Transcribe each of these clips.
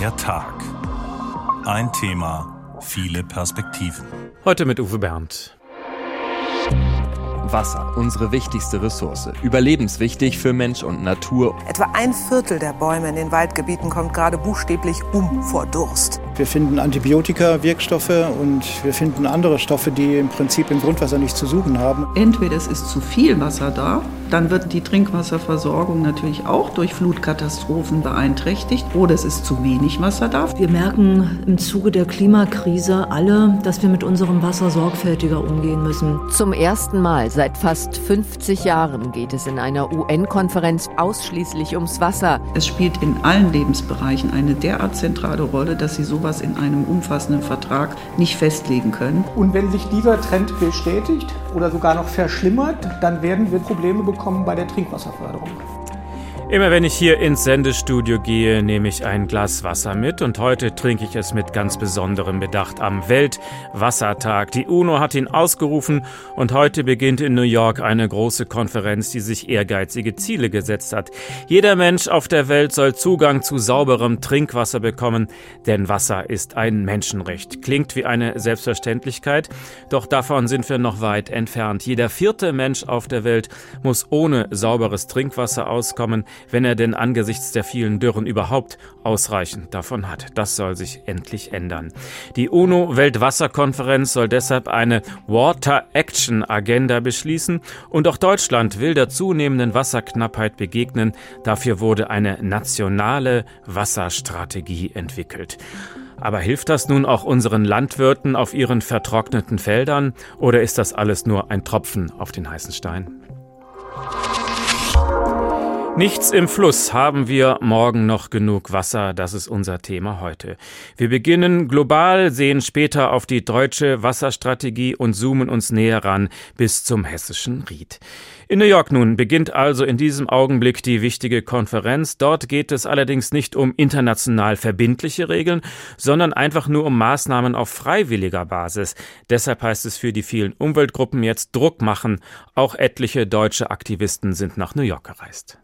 Der Tag. Ein Thema, viele Perspektiven. Heute mit Uwe Bernd. Wasser, unsere wichtigste Ressource. Überlebenswichtig für Mensch und Natur. Etwa ein Viertel der Bäume in den Waldgebieten kommt gerade buchstäblich um vor Durst. Wir finden Antibiotika, Wirkstoffe und wir finden andere Stoffe, die im Prinzip im Grundwasser nicht zu suchen haben. Entweder es ist zu viel Wasser da, dann wird die Trinkwasserversorgung natürlich auch durch Flutkatastrophen beeinträchtigt, oder es ist zu wenig Wasser da. Wir merken im Zuge der Klimakrise alle, dass wir mit unserem Wasser sorgfältiger umgehen müssen. Zum ersten Mal seit fast 50 Jahren geht es in einer UN-Konferenz ausschließlich ums Wasser. Es spielt in allen Lebensbereichen eine derart zentrale Rolle, dass sie sowas in einem umfassenden Vertrag nicht festlegen können. Und wenn sich dieser Trend bestätigt oder sogar noch verschlimmert, dann werden wir Probleme bekommen bei der Trinkwasserförderung. Immer wenn ich hier ins Sendestudio gehe, nehme ich ein Glas Wasser mit und heute trinke ich es mit ganz besonderem Bedacht am Weltwassertag. Die UNO hat ihn ausgerufen und heute beginnt in New York eine große Konferenz, die sich ehrgeizige Ziele gesetzt hat. Jeder Mensch auf der Welt soll Zugang zu sauberem Trinkwasser bekommen, denn Wasser ist ein Menschenrecht. Klingt wie eine Selbstverständlichkeit, doch davon sind wir noch weit entfernt. Jeder vierte Mensch auf der Welt muss ohne sauberes Trinkwasser auskommen wenn er denn angesichts der vielen Dürren überhaupt ausreichend davon hat. Das soll sich endlich ändern. Die UNO-Weltwasserkonferenz soll deshalb eine Water Action Agenda beschließen und auch Deutschland will der zunehmenden Wasserknappheit begegnen. Dafür wurde eine nationale Wasserstrategie entwickelt. Aber hilft das nun auch unseren Landwirten auf ihren vertrockneten Feldern oder ist das alles nur ein Tropfen auf den heißen Stein? Nichts im Fluss haben wir morgen noch genug Wasser, das ist unser Thema heute. Wir beginnen global, sehen später auf die deutsche Wasserstrategie und zoomen uns näher ran bis zum hessischen Ried. In New York nun beginnt also in diesem Augenblick die wichtige Konferenz. Dort geht es allerdings nicht um international verbindliche Regeln, sondern einfach nur um Maßnahmen auf freiwilliger Basis. Deshalb heißt es für die vielen Umweltgruppen jetzt Druck machen. Auch etliche deutsche Aktivisten sind nach New York gereist.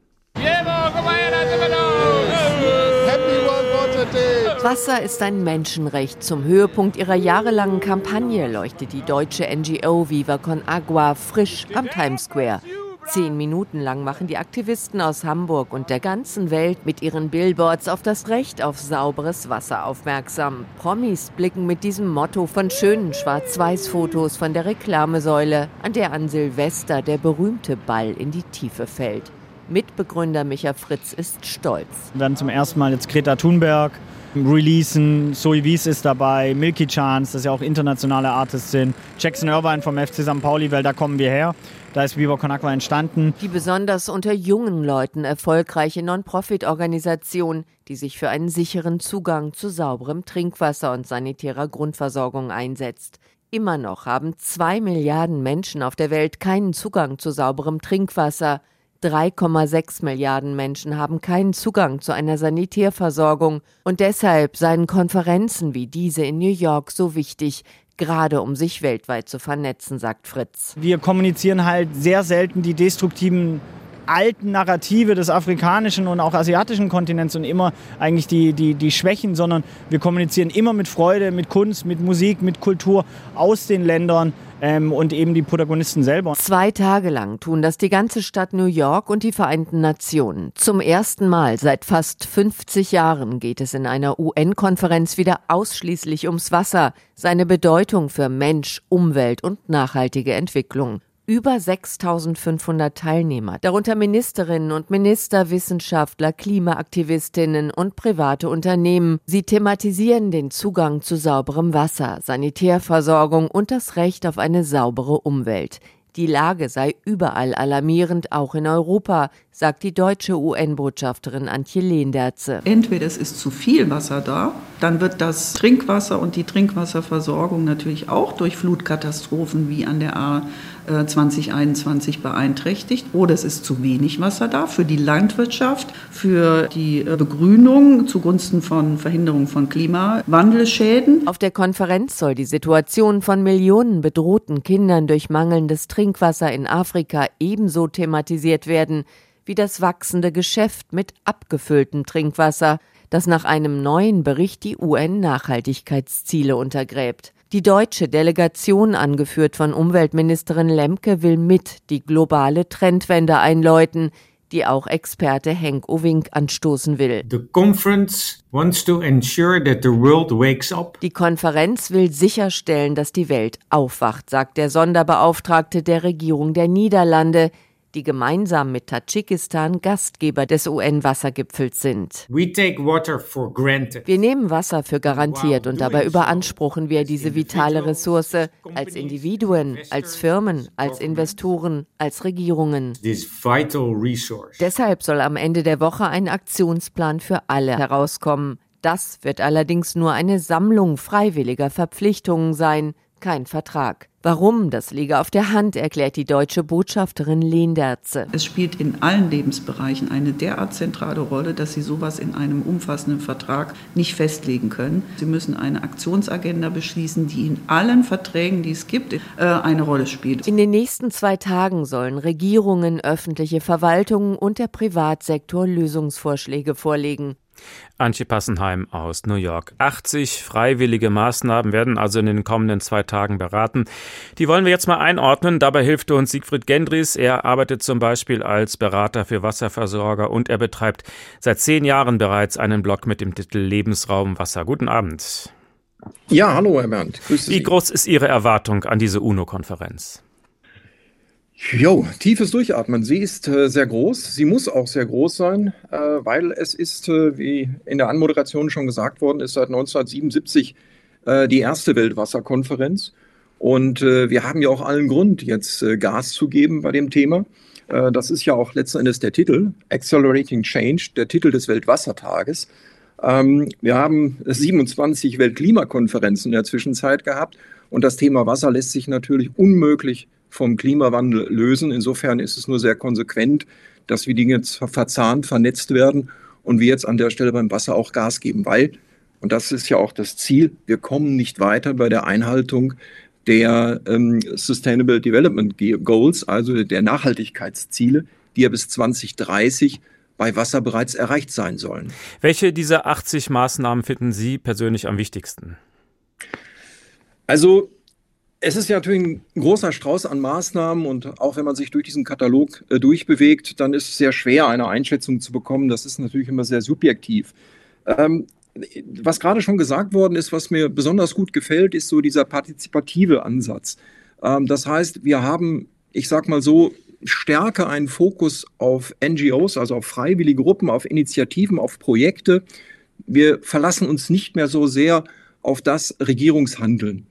Wasser ist ein Menschenrecht. Zum Höhepunkt ihrer jahrelangen Kampagne leuchtet die deutsche NGO Viva Con Agua frisch am Times Square. Zehn Minuten lang machen die Aktivisten aus Hamburg und der ganzen Welt mit ihren Billboards auf das Recht auf sauberes Wasser aufmerksam. Promis blicken mit diesem Motto von schönen Schwarz-Weiß-Fotos von der Reklamesäule, an der an Silvester der berühmte Ball in die Tiefe fällt. Mitbegründer Micha Fritz ist stolz. Dann zum ersten Mal jetzt Greta Thunberg releasen, Zoe Wies ist dabei, Milky Chance, das ja auch internationale Artists sind, Jackson Irvine vom FC St. Pauli, weil da kommen wir her. Da ist Viva Con Agua entstanden. Die besonders unter jungen Leuten erfolgreiche Non-Profit-Organisation, die sich für einen sicheren Zugang zu sauberem Trinkwasser und sanitärer Grundversorgung einsetzt. Immer noch haben zwei Milliarden Menschen auf der Welt keinen Zugang zu sauberem Trinkwasser. 3,6 Milliarden Menschen haben keinen Zugang zu einer Sanitärversorgung und deshalb seien Konferenzen wie diese in New York so wichtig, gerade um sich weltweit zu vernetzen, sagt Fritz. Wir kommunizieren halt sehr selten die destruktiven alten Narrative des afrikanischen und auch asiatischen Kontinents und immer eigentlich die, die, die Schwächen, sondern wir kommunizieren immer mit Freude, mit Kunst, mit Musik, mit Kultur aus den Ländern ähm, und eben die Protagonisten selber. Zwei Tage lang tun das die ganze Stadt New York und die Vereinten Nationen. Zum ersten Mal seit fast 50 Jahren geht es in einer UN-Konferenz wieder ausschließlich ums Wasser, seine Bedeutung für Mensch, Umwelt und nachhaltige Entwicklung über 6500 Teilnehmer, darunter Ministerinnen und Minister, Wissenschaftler, Klimaaktivistinnen und private Unternehmen. Sie thematisieren den Zugang zu sauberem Wasser, Sanitärversorgung und das Recht auf eine saubere Umwelt. Die Lage sei überall alarmierend, auch in Europa, sagt die deutsche UN-Botschafterin Antje Lehndерze. Entweder es ist zu viel Wasser da, dann wird das Trinkwasser und die Trinkwasserversorgung natürlich auch durch Flutkatastrophen wie an der A 2021 beeinträchtigt oder es ist zu wenig Wasser da für die Landwirtschaft, für die äh, Begrünung zugunsten von Verhinderung von Klimawandelschäden. Auf der Konferenz soll die Situation von Millionen bedrohten Kindern durch mangelndes Trinkwasser in Afrika ebenso thematisiert werden wie das wachsende Geschäft mit abgefülltem Trinkwasser, das nach einem neuen Bericht die UN-Nachhaltigkeitsziele untergräbt. Die deutsche Delegation, angeführt von Umweltministerin Lemke, will mit die globale Trendwende einläuten die auch Experte Henk Owink anstoßen will. Die Konferenz will sicherstellen, dass die Welt aufwacht, sagt der Sonderbeauftragte der Regierung der Niederlande, die gemeinsam mit Tadschikistan Gastgeber des UN-Wassergipfels sind. Wir nehmen Wasser für garantiert und dabei überanspruchen wir diese vitale Ressource als Individuen, als Firmen, als Investoren, als Regierungen. Deshalb soll am Ende der Woche ein Aktionsplan für alle herauskommen. Das wird allerdings nur eine Sammlung freiwilliger Verpflichtungen sein, kein Vertrag. Warum, das liege auf der Hand, erklärt die deutsche Botschafterin Lehnderze. Es spielt in allen Lebensbereichen eine derart zentrale Rolle, dass Sie sowas in einem umfassenden Vertrag nicht festlegen können. Sie müssen eine Aktionsagenda beschließen, die in allen Verträgen, die es gibt, äh, eine Rolle spielt. In den nächsten zwei Tagen sollen Regierungen, öffentliche Verwaltungen und der Privatsektor Lösungsvorschläge vorlegen. Antje Passenheim aus New York. 80 freiwillige Maßnahmen werden also in den kommenden zwei Tagen beraten. Die wollen wir jetzt mal einordnen. Dabei hilft uns Siegfried Gendries. Er arbeitet zum Beispiel als Berater für Wasserversorger und er betreibt seit zehn Jahren bereits einen Blog mit dem Titel Lebensraum Wasser. Guten Abend. Ja, hallo, Herr Bernd. Grüße Wie groß ist Ihre Erwartung an diese UNO-Konferenz? Jo, tiefes Durchatmen. Sie ist äh, sehr groß. Sie muss auch sehr groß sein, äh, weil es ist, äh, wie in der Anmoderation schon gesagt worden ist, seit 1977 äh, die erste Weltwasserkonferenz. Und äh, wir haben ja auch allen Grund, jetzt äh, Gas zu geben bei dem Thema. das ist ja auch letzten Endes der Titel, Accelerating Change, der Titel des Weltwassertages. Ähm, wir haben 27 Weltklimakonferenzen in der Zwischenzeit gehabt. Und das Thema Wasser lässt sich natürlich unmöglich vom Klimawandel lösen. Insofern ist es nur sehr konsequent, dass wir Dinge verzahnt, vernetzt werden und wir jetzt an der Stelle beim Wasser auch Gas geben, weil, und das ist ja auch das Ziel, wir kommen nicht weiter bei der Einhaltung der ähm, Sustainable Development Goals, also der Nachhaltigkeitsziele, die ja bis 2030 bei Wasser bereits erreicht sein sollen. Welche dieser 80 Maßnahmen finden Sie persönlich am wichtigsten? Also es ist ja natürlich ein großer Strauß an Maßnahmen und auch wenn man sich durch diesen Katalog äh, durchbewegt, dann ist es sehr schwer, eine Einschätzung zu bekommen. Das ist natürlich immer sehr subjektiv. Ähm, was gerade schon gesagt worden ist, was mir besonders gut gefällt, ist so dieser partizipative Ansatz. Ähm, das heißt, wir haben, ich sag mal so, stärker einen Fokus auf NGOs, also auf freiwillige Gruppen, auf Initiativen, auf Projekte. Wir verlassen uns nicht mehr so sehr auf das Regierungshandeln.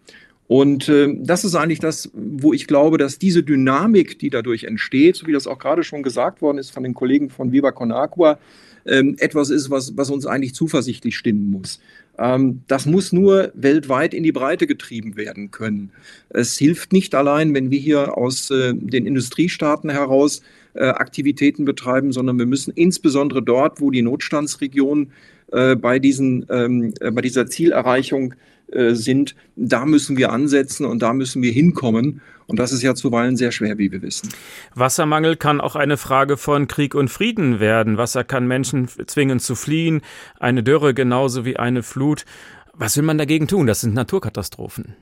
Und äh, das ist eigentlich das, wo ich glaube, dass diese Dynamik, die dadurch entsteht, so wie das auch gerade schon gesagt worden ist von den Kollegen von Viva Con Agua, ähm, etwas ist, was, was uns eigentlich zuversichtlich stimmen muss. Ähm, das muss nur weltweit in die Breite getrieben werden können. Es hilft nicht allein, wenn wir hier aus äh, den Industriestaaten heraus Aktivitäten betreiben, sondern wir müssen insbesondere dort, wo die Notstandsregionen äh, bei, diesen, ähm, äh, bei dieser Zielerreichung äh, sind, da müssen wir ansetzen und da müssen wir hinkommen. Und das ist ja zuweilen sehr schwer, wie wir wissen. Wassermangel kann auch eine Frage von Krieg und Frieden werden. Wasser kann Menschen zwingen zu fliehen, eine Dürre genauso wie eine Flut. Was will man dagegen tun? Das sind Naturkatastrophen.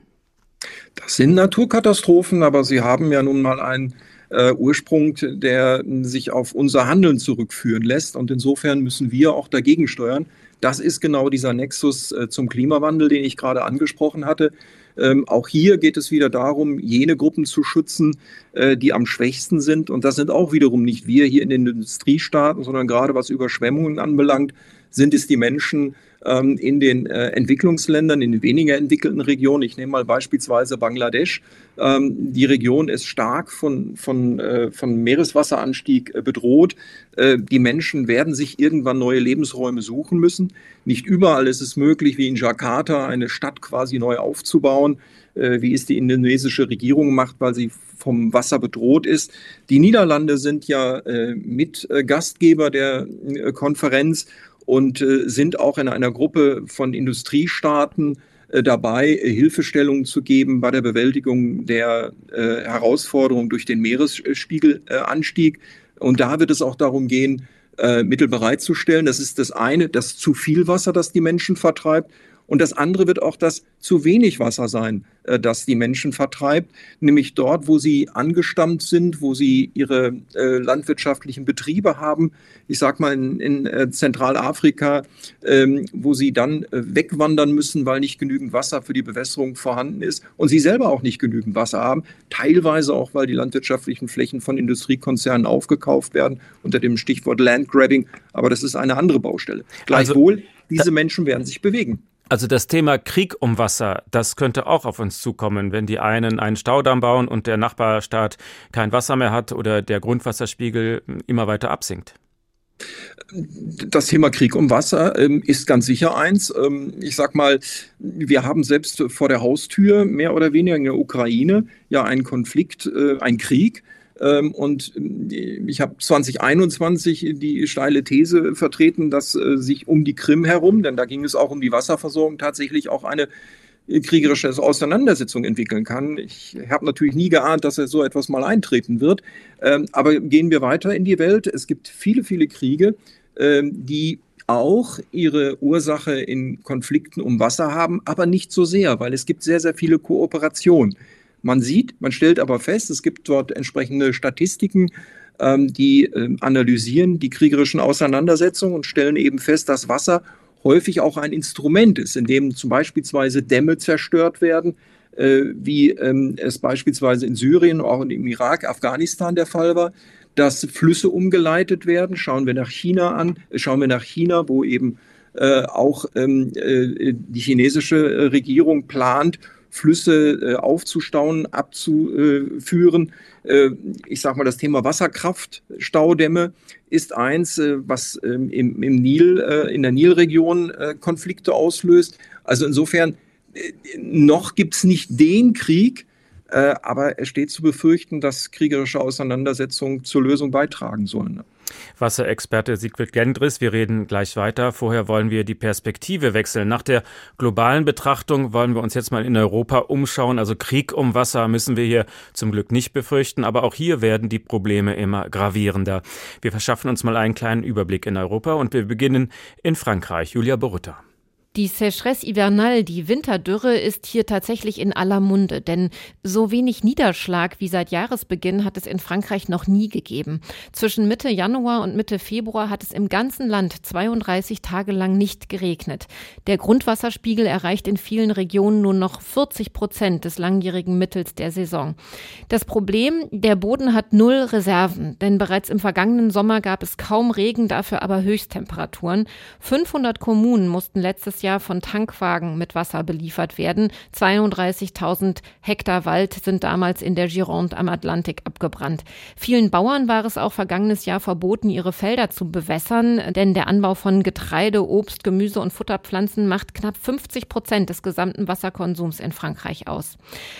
Das sind Naturkatastrophen, aber sie haben ja nun mal einen äh, Ursprung, der sich auf unser Handeln zurückführen lässt. Und insofern müssen wir auch dagegen steuern. Das ist genau dieser Nexus äh, zum Klimawandel, den ich gerade angesprochen hatte. Ähm, auch hier geht es wieder darum, jene Gruppen zu schützen, äh, die am schwächsten sind. Und das sind auch wiederum nicht wir hier in den Industriestaaten, sondern gerade was Überschwemmungen anbelangt, sind es die Menschen, ähm, in den äh, Entwicklungsländern, in den weniger entwickelten Regionen. Ich nehme mal beispielsweise Bangladesch. Ähm, die Region ist stark von, von, äh, von Meereswasseranstieg äh, bedroht. Äh, die Menschen werden sich irgendwann neue Lebensräume suchen müssen. Nicht überall ist es möglich, wie in Jakarta eine Stadt quasi neu aufzubauen äh, wie es die indonesische Regierung macht, weil sie vom Wasser bedroht ist. Die Niederlande sind ja äh, Mitgastgeber der äh, Konferenz und äh, sind auch in einer Gruppe von Industriestaaten äh, dabei, äh, Hilfestellungen zu geben bei der Bewältigung der Herausforderung durch den Meeresspiegelanstieg. Und da wird es auch darum gehen, Mittel bereitzustellen. Das ist das eine, das zu viel Wasser, das die Menschen vertreibt. Und das andere wird auch das zu wenig Wasser sein, äh, das die Menschen vertreibt, nämlich dort, wo sie angestammt sind, wo sie ihre äh, landwirtschaftlichen Betriebe haben. Ich sage mal in, in äh, Zentralafrika, ähm, wo sie dann wegwandern müssen, weil nicht genügend Wasser für die Bewässerung vorhanden ist und sie selber auch nicht genügend Wasser haben. Teilweise auch, weil die landwirtschaftlichen Flächen von Industriekonzernen aufgekauft werden unter dem Stichwort Landgrabbing. Aber das ist eine andere Baustelle. Also Gleichwohl, also, diese Menschen werden sich bewegen. Also das Thema Krieg um Wasser, das könnte auch auf uns zukommen, wenn die einen einen Staudamm bauen und der Nachbarstaat kein Wasser mehr hat oder der Grundwasserspiegel immer weiter absinkt. Das Thema Krieg um Wasser ähm, ist ganz sicher eins. Ähm, ich sag mal, wir haben selbst vor der Haustür mehr oder weniger in der Ukraine ja einen Konflikt, äh, einen Krieg, und äh, ich habe 2021 die steile These vertreten, dass äh, sich um die Krim herum, denn da ging es auch um die Wasserversorgung, tatsächlich auch eine äh, kriegerische Auseinandersetzung entwickeln kann. Ich habe natürlich nie geahnt, dass so etwas mal eintreten wird. Ähm, aber gehen wir weiter in die Welt. Es gibt viele, viele Kriege, ähm, die auch ihre Ursache in Konflikten um Wasser haben, aber nicht so sehr, weil es gibt sehr, sehr viele Kooperationen. Man sieht, man stellt aber fest, es gibt dort entsprechende Statistiken, ähm, die äh, analysieren die kriegerischen Auseinandersetzungen und stellen eben fest, dass Wasser häufig auch ein Instrument ist, in dem zum Beispiel Dämme zerstört werden, äh, wie ähm, es beispielsweise in Syrien, auch im Irak, Afghanistan der Fall war, dass Flüsse umgeleitet werden. Schauen wir nach China an, äh, schauen wir nach China, wo eben äh, auch ähm, die chinesische Regierung plant, Flüsse äh, aufzustauen, abzuführen. Äh, ich sage mal, das Thema Wasserkraftstaudämme ist eins, äh, was ähm, im, im, Nil, äh, in der Nilregion äh, Konflikte auslöst. Also insofern, äh, noch gibt es nicht den Krieg, aber es steht zu befürchten, dass kriegerische Auseinandersetzungen zur Lösung beitragen sollen. Wasserexperte Siegfried Gendris. Wir reden gleich weiter. Vorher wollen wir die Perspektive wechseln. Nach der globalen Betrachtung wollen wir uns jetzt mal in Europa umschauen. Also Krieg um Wasser müssen wir hier zum Glück nicht befürchten, aber auch hier werden die Probleme immer gravierender. Wir verschaffen uns mal einen kleinen Überblick in Europa und wir beginnen in Frankreich. Julia Borutta. Die Sécheresse hivernale, die Winterdürre, ist hier tatsächlich in aller Munde, denn so wenig Niederschlag wie seit Jahresbeginn hat es in Frankreich noch nie gegeben. Zwischen Mitte Januar und Mitte Februar hat es im ganzen Land 32 Tage lang nicht geregnet. Der Grundwasserspiegel erreicht in vielen Regionen nur noch 40 Prozent des langjährigen Mittels der Saison. Das Problem, der Boden hat null Reserven, denn bereits im vergangenen Sommer gab es kaum Regen, dafür aber Höchsttemperaturen. 500 Kommunen mussten letztes Jahr von Tankwagen mit Wasser beliefert werden. 32.000 Hektar Wald sind damals in der Gironde am Atlantik abgebrannt. Vielen Bauern war es auch vergangenes Jahr verboten, ihre Felder zu bewässern, denn der Anbau von Getreide, Obst, Gemüse und Futterpflanzen macht knapp 50 Prozent des gesamten Wasserkonsums in Frankreich aus.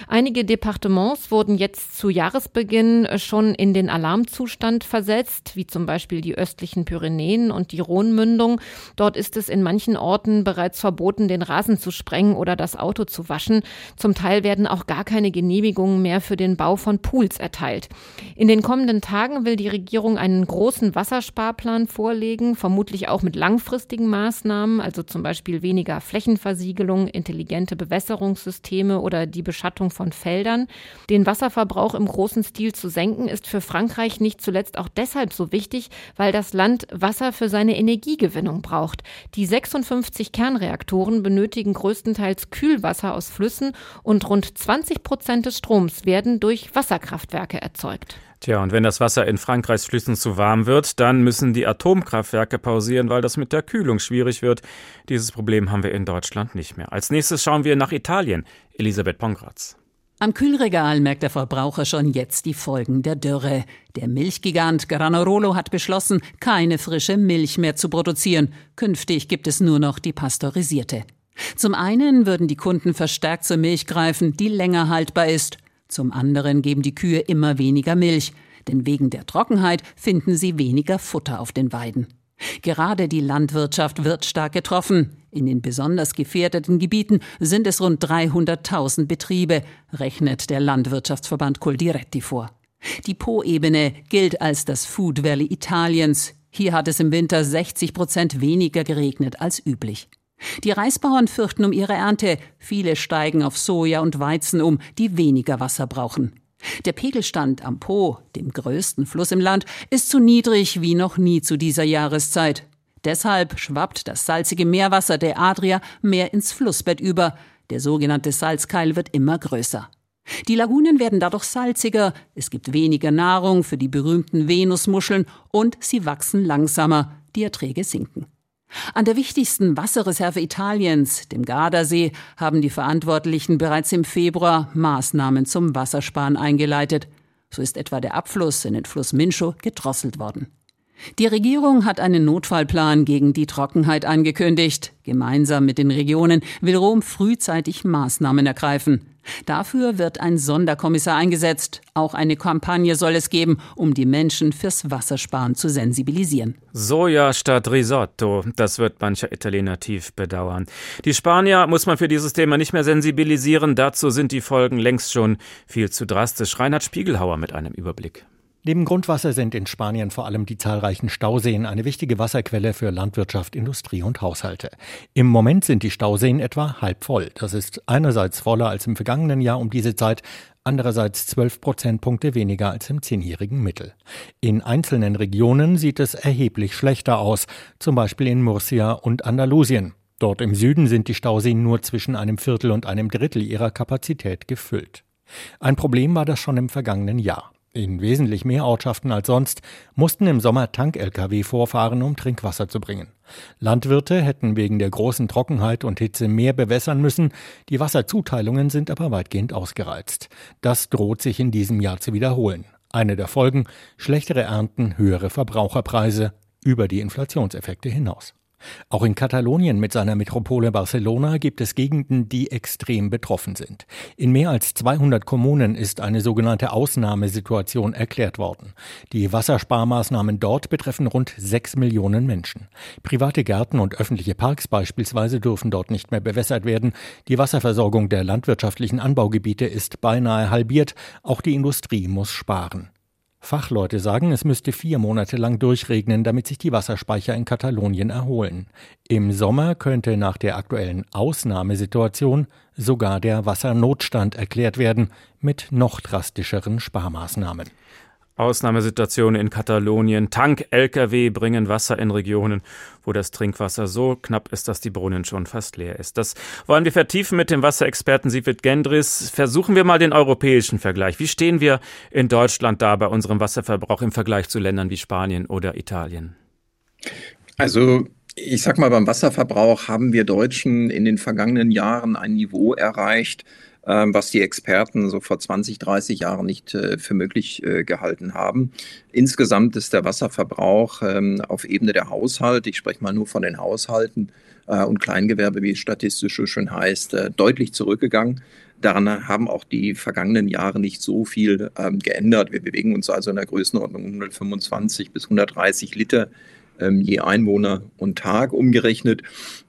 Einige Departements wurden jetzt zu Jahresbeginn schon in den Alarmzustand versetzt, wie zum Beispiel die östlichen Pyrenäen und die Rhonmündung. Dort ist es in manchen Orten bereits bereits verboten, den Rasen zu sprengen oder das Auto zu waschen. Zum Teil werden auch gar keine Genehmigungen mehr für den Bau von Pools erteilt. In den kommenden Tagen will die Regierung einen großen Wassersparplan vorlegen, vermutlich auch mit langfristigen Maßnahmen, also zum Beispiel weniger Flächenversiegelung, intelligente Bewässerungssysteme oder die Beschattung von Feldern. Den Wasserverbrauch im großen Stil zu senken, ist für Frankreich nicht zuletzt auch deshalb so wichtig, weil das Land Wasser für seine Energiegewinnung braucht. Die 56 Kernreaktoren Kernreaktoren benötigen größtenteils Kühlwasser aus Flüssen und rund 20 Prozent des Stroms werden durch Wasserkraftwerke erzeugt. Tja, und wenn das Wasser in Frankreichs Flüssen zu warm wird, dann müssen die Atomkraftwerke pausieren, weil das mit der Kühlung schwierig wird. Dieses Problem haben wir in Deutschland nicht mehr. Als nächstes schauen wir nach Italien. Elisabeth Pongratz. Am Kühlregal merkt der Verbraucher schon jetzt die Folgen der Dürre. Der Milchgigant Granarolo hat beschlossen, keine frische Milch mehr zu produzieren. Künftig gibt es nur noch die pasteurisierte. Zum einen würden die Kunden verstärkt zur Milch greifen, die länger haltbar ist. Zum anderen geben die Kühe immer weniger Milch, denn wegen der Trockenheit finden sie weniger Futter auf den Weiden. Gerade die Landwirtschaft wird stark getroffen. In den besonders gefährdeten Gebieten sind es rund 300.000 Betriebe, rechnet der Landwirtschaftsverband Coldiretti vor. Die Po-Ebene gilt als das Food Valley Italiens. Hier hat es im Winter 60 Prozent weniger geregnet als üblich. Die Reisbauern fürchten um ihre Ernte. Viele steigen auf Soja und Weizen um, die weniger Wasser brauchen. Der Pegelstand am Po, dem größten Fluss im Land, ist so niedrig wie noch nie zu dieser Jahreszeit. Deshalb schwappt das salzige Meerwasser der Adria mehr ins Flussbett über. Der sogenannte Salzkeil wird immer größer. Die Lagunen werden dadurch salziger, es gibt weniger Nahrung für die berühmten Venusmuscheln und sie wachsen langsamer, die Erträge sinken. An der wichtigsten Wasserreserve Italiens, dem Gardasee, haben die Verantwortlichen bereits im Februar Maßnahmen zum Wassersparen eingeleitet. So ist etwa der Abfluss in den Fluss Mincho gedrosselt worden. Die Regierung hat einen Notfallplan gegen die Trockenheit angekündigt. Gemeinsam mit den Regionen will Rom frühzeitig Maßnahmen ergreifen. Dafür wird ein Sonderkommissar eingesetzt. Auch eine Kampagne soll es geben, um die Menschen fürs Wassersparen zu sensibilisieren. Soja statt Risotto, das wird mancher Italiener tief bedauern. Die Spanier muss man für dieses Thema nicht mehr sensibilisieren. Dazu sind die Folgen längst schon viel zu drastisch. Reinhard Spiegelhauer mit einem Überblick. Neben Grundwasser sind in Spanien vor allem die zahlreichen Stauseen eine wichtige Wasserquelle für Landwirtschaft, Industrie und Haushalte. Im Moment sind die Stauseen etwa halb voll. Das ist einerseits voller als im vergangenen Jahr um diese Zeit, andererseits zwölf Prozentpunkte weniger als im zehnjährigen Mittel. In einzelnen Regionen sieht es erheblich schlechter aus, zum Beispiel in Murcia und Andalusien. Dort im Süden sind die Stauseen nur zwischen einem Viertel und einem Drittel ihrer Kapazität gefüllt. Ein Problem war das schon im vergangenen Jahr. In wesentlich mehr Ortschaften als sonst mussten im Sommer Tank-Lkw vorfahren, um Trinkwasser zu bringen. Landwirte hätten wegen der großen Trockenheit und Hitze mehr bewässern müssen, die Wasserzuteilungen sind aber weitgehend ausgereizt. Das droht sich in diesem Jahr zu wiederholen. Eine der Folgen schlechtere Ernten, höhere Verbraucherpreise über die Inflationseffekte hinaus. Auch in Katalonien mit seiner Metropole Barcelona gibt es Gegenden, die extrem betroffen sind. In mehr als 200 Kommunen ist eine sogenannte Ausnahmesituation erklärt worden. Die Wassersparmaßnahmen dort betreffen rund 6 Millionen Menschen. Private Gärten und öffentliche Parks beispielsweise dürfen dort nicht mehr bewässert werden. Die Wasserversorgung der landwirtschaftlichen Anbaugebiete ist beinahe halbiert. Auch die Industrie muss sparen. Fachleute sagen, es müsste vier Monate lang durchregnen, damit sich die Wasserspeicher in Katalonien erholen. Im Sommer könnte nach der aktuellen Ausnahmesituation sogar der Wassernotstand erklärt werden, mit noch drastischeren Sparmaßnahmen. Ausnahmesituation in Katalonien. Tank-Lkw bringen Wasser in Regionen, wo das Trinkwasser so knapp ist, dass die Brunnen schon fast leer ist. Das wollen wir vertiefen mit dem Wasserexperten Siegfried Gendris. Versuchen wir mal den europäischen Vergleich. Wie stehen wir in Deutschland da bei unserem Wasserverbrauch im Vergleich zu Ländern wie Spanien oder Italien? Also ich sag mal, beim Wasserverbrauch haben wir Deutschen in den vergangenen Jahren ein Niveau erreicht, was die Experten so vor 20, 30 Jahren nicht äh, für möglich äh, gehalten haben. Insgesamt ist der Wasserverbrauch ähm, auf Ebene der Haushalte, ich spreche mal nur von den Haushalten äh, und Kleingewerbe, wie es statistisch so schön heißt, deutlich zurückgegangen. Daran haben auch die vergangenen Jahre nicht so viel ähm, geändert. Wir bewegen uns also in der Größenordnung 125 bis 130 Liter ähm, je Einwohner und Tag umgerechnet.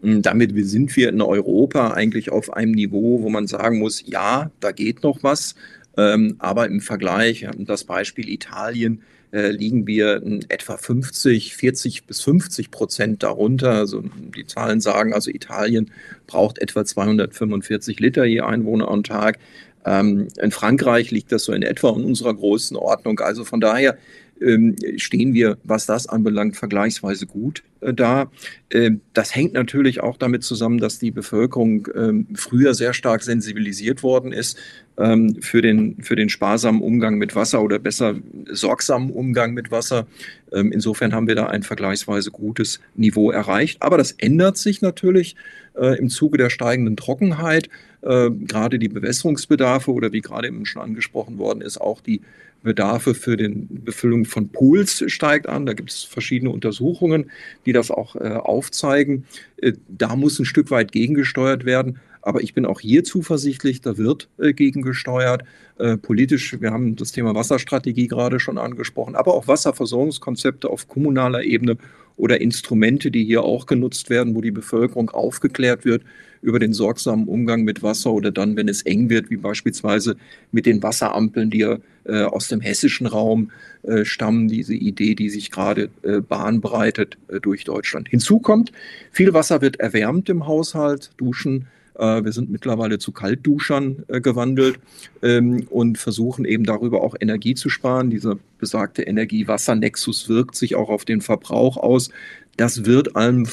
Ähm, damit sind wir in Europa eigentlich auf einem Niveau, wo man sagen muss, ja, da geht noch was. Ähm, aber im Vergleich, das Beispiel Italien, äh, liegen wir etwa 50, 40 bis 50 Prozent darunter. Also die Zahlen sagen, also Italien braucht etwa 245 Liter je Einwohner am Tag. In Frankreich liegt das so in etwa in unserer großen Ordnung. Also von daher ähm, stehen wir, was das anbelangt, vergleichsweise gut äh, da. Äh, das hängt natürlich auch damit zusammen, dass die Bevölkerung ähm, früher sehr stark sensibilisiert worden ist ähm, für, den, für den sparsamen Umgang mit Wasser oder besser sorgsamen Umgang mit Wasser. Ähm, insofern haben wir da ein vergleichsweise gutes Niveau erreicht. Aber das ändert sich natürlich äh, im Zuge der steigenden Trockenheit. Äh, gerade die Bewässerungsbedarfe oder wie gerade eben schon angesprochen worden ist, auch die Bedarfe für die Befüllung von Pools steigt an. Da gibt es verschiedene Untersuchungen, die das auch äh, aufzeigen. Äh, da muss ein Stück weit gegengesteuert werden. Aber ich bin auch hier zuversichtlich, da wird äh, gegengesteuert. Äh, politisch, wir haben das Thema Wasserstrategie gerade schon angesprochen, aber auch Wasserversorgungskonzepte auf kommunaler Ebene oder Instrumente, die hier auch genutzt werden, wo die Bevölkerung aufgeklärt wird über den sorgsamen Umgang mit Wasser oder dann, wenn es eng wird, wie beispielsweise mit den Wasserampeln, die ja äh, aus dem hessischen Raum äh, stammen, diese Idee, die sich gerade äh, bahnbreitet äh, durch Deutschland. Hinzu kommt, viel Wasser wird erwärmt im Haushalt, Duschen. Äh, wir sind mittlerweile zu Kaltduschern äh, gewandelt ähm, und versuchen eben darüber auch Energie zu sparen. Dieser besagte Energie-Wasser-Nexus wirkt sich auch auf den Verbrauch aus. Das wird allem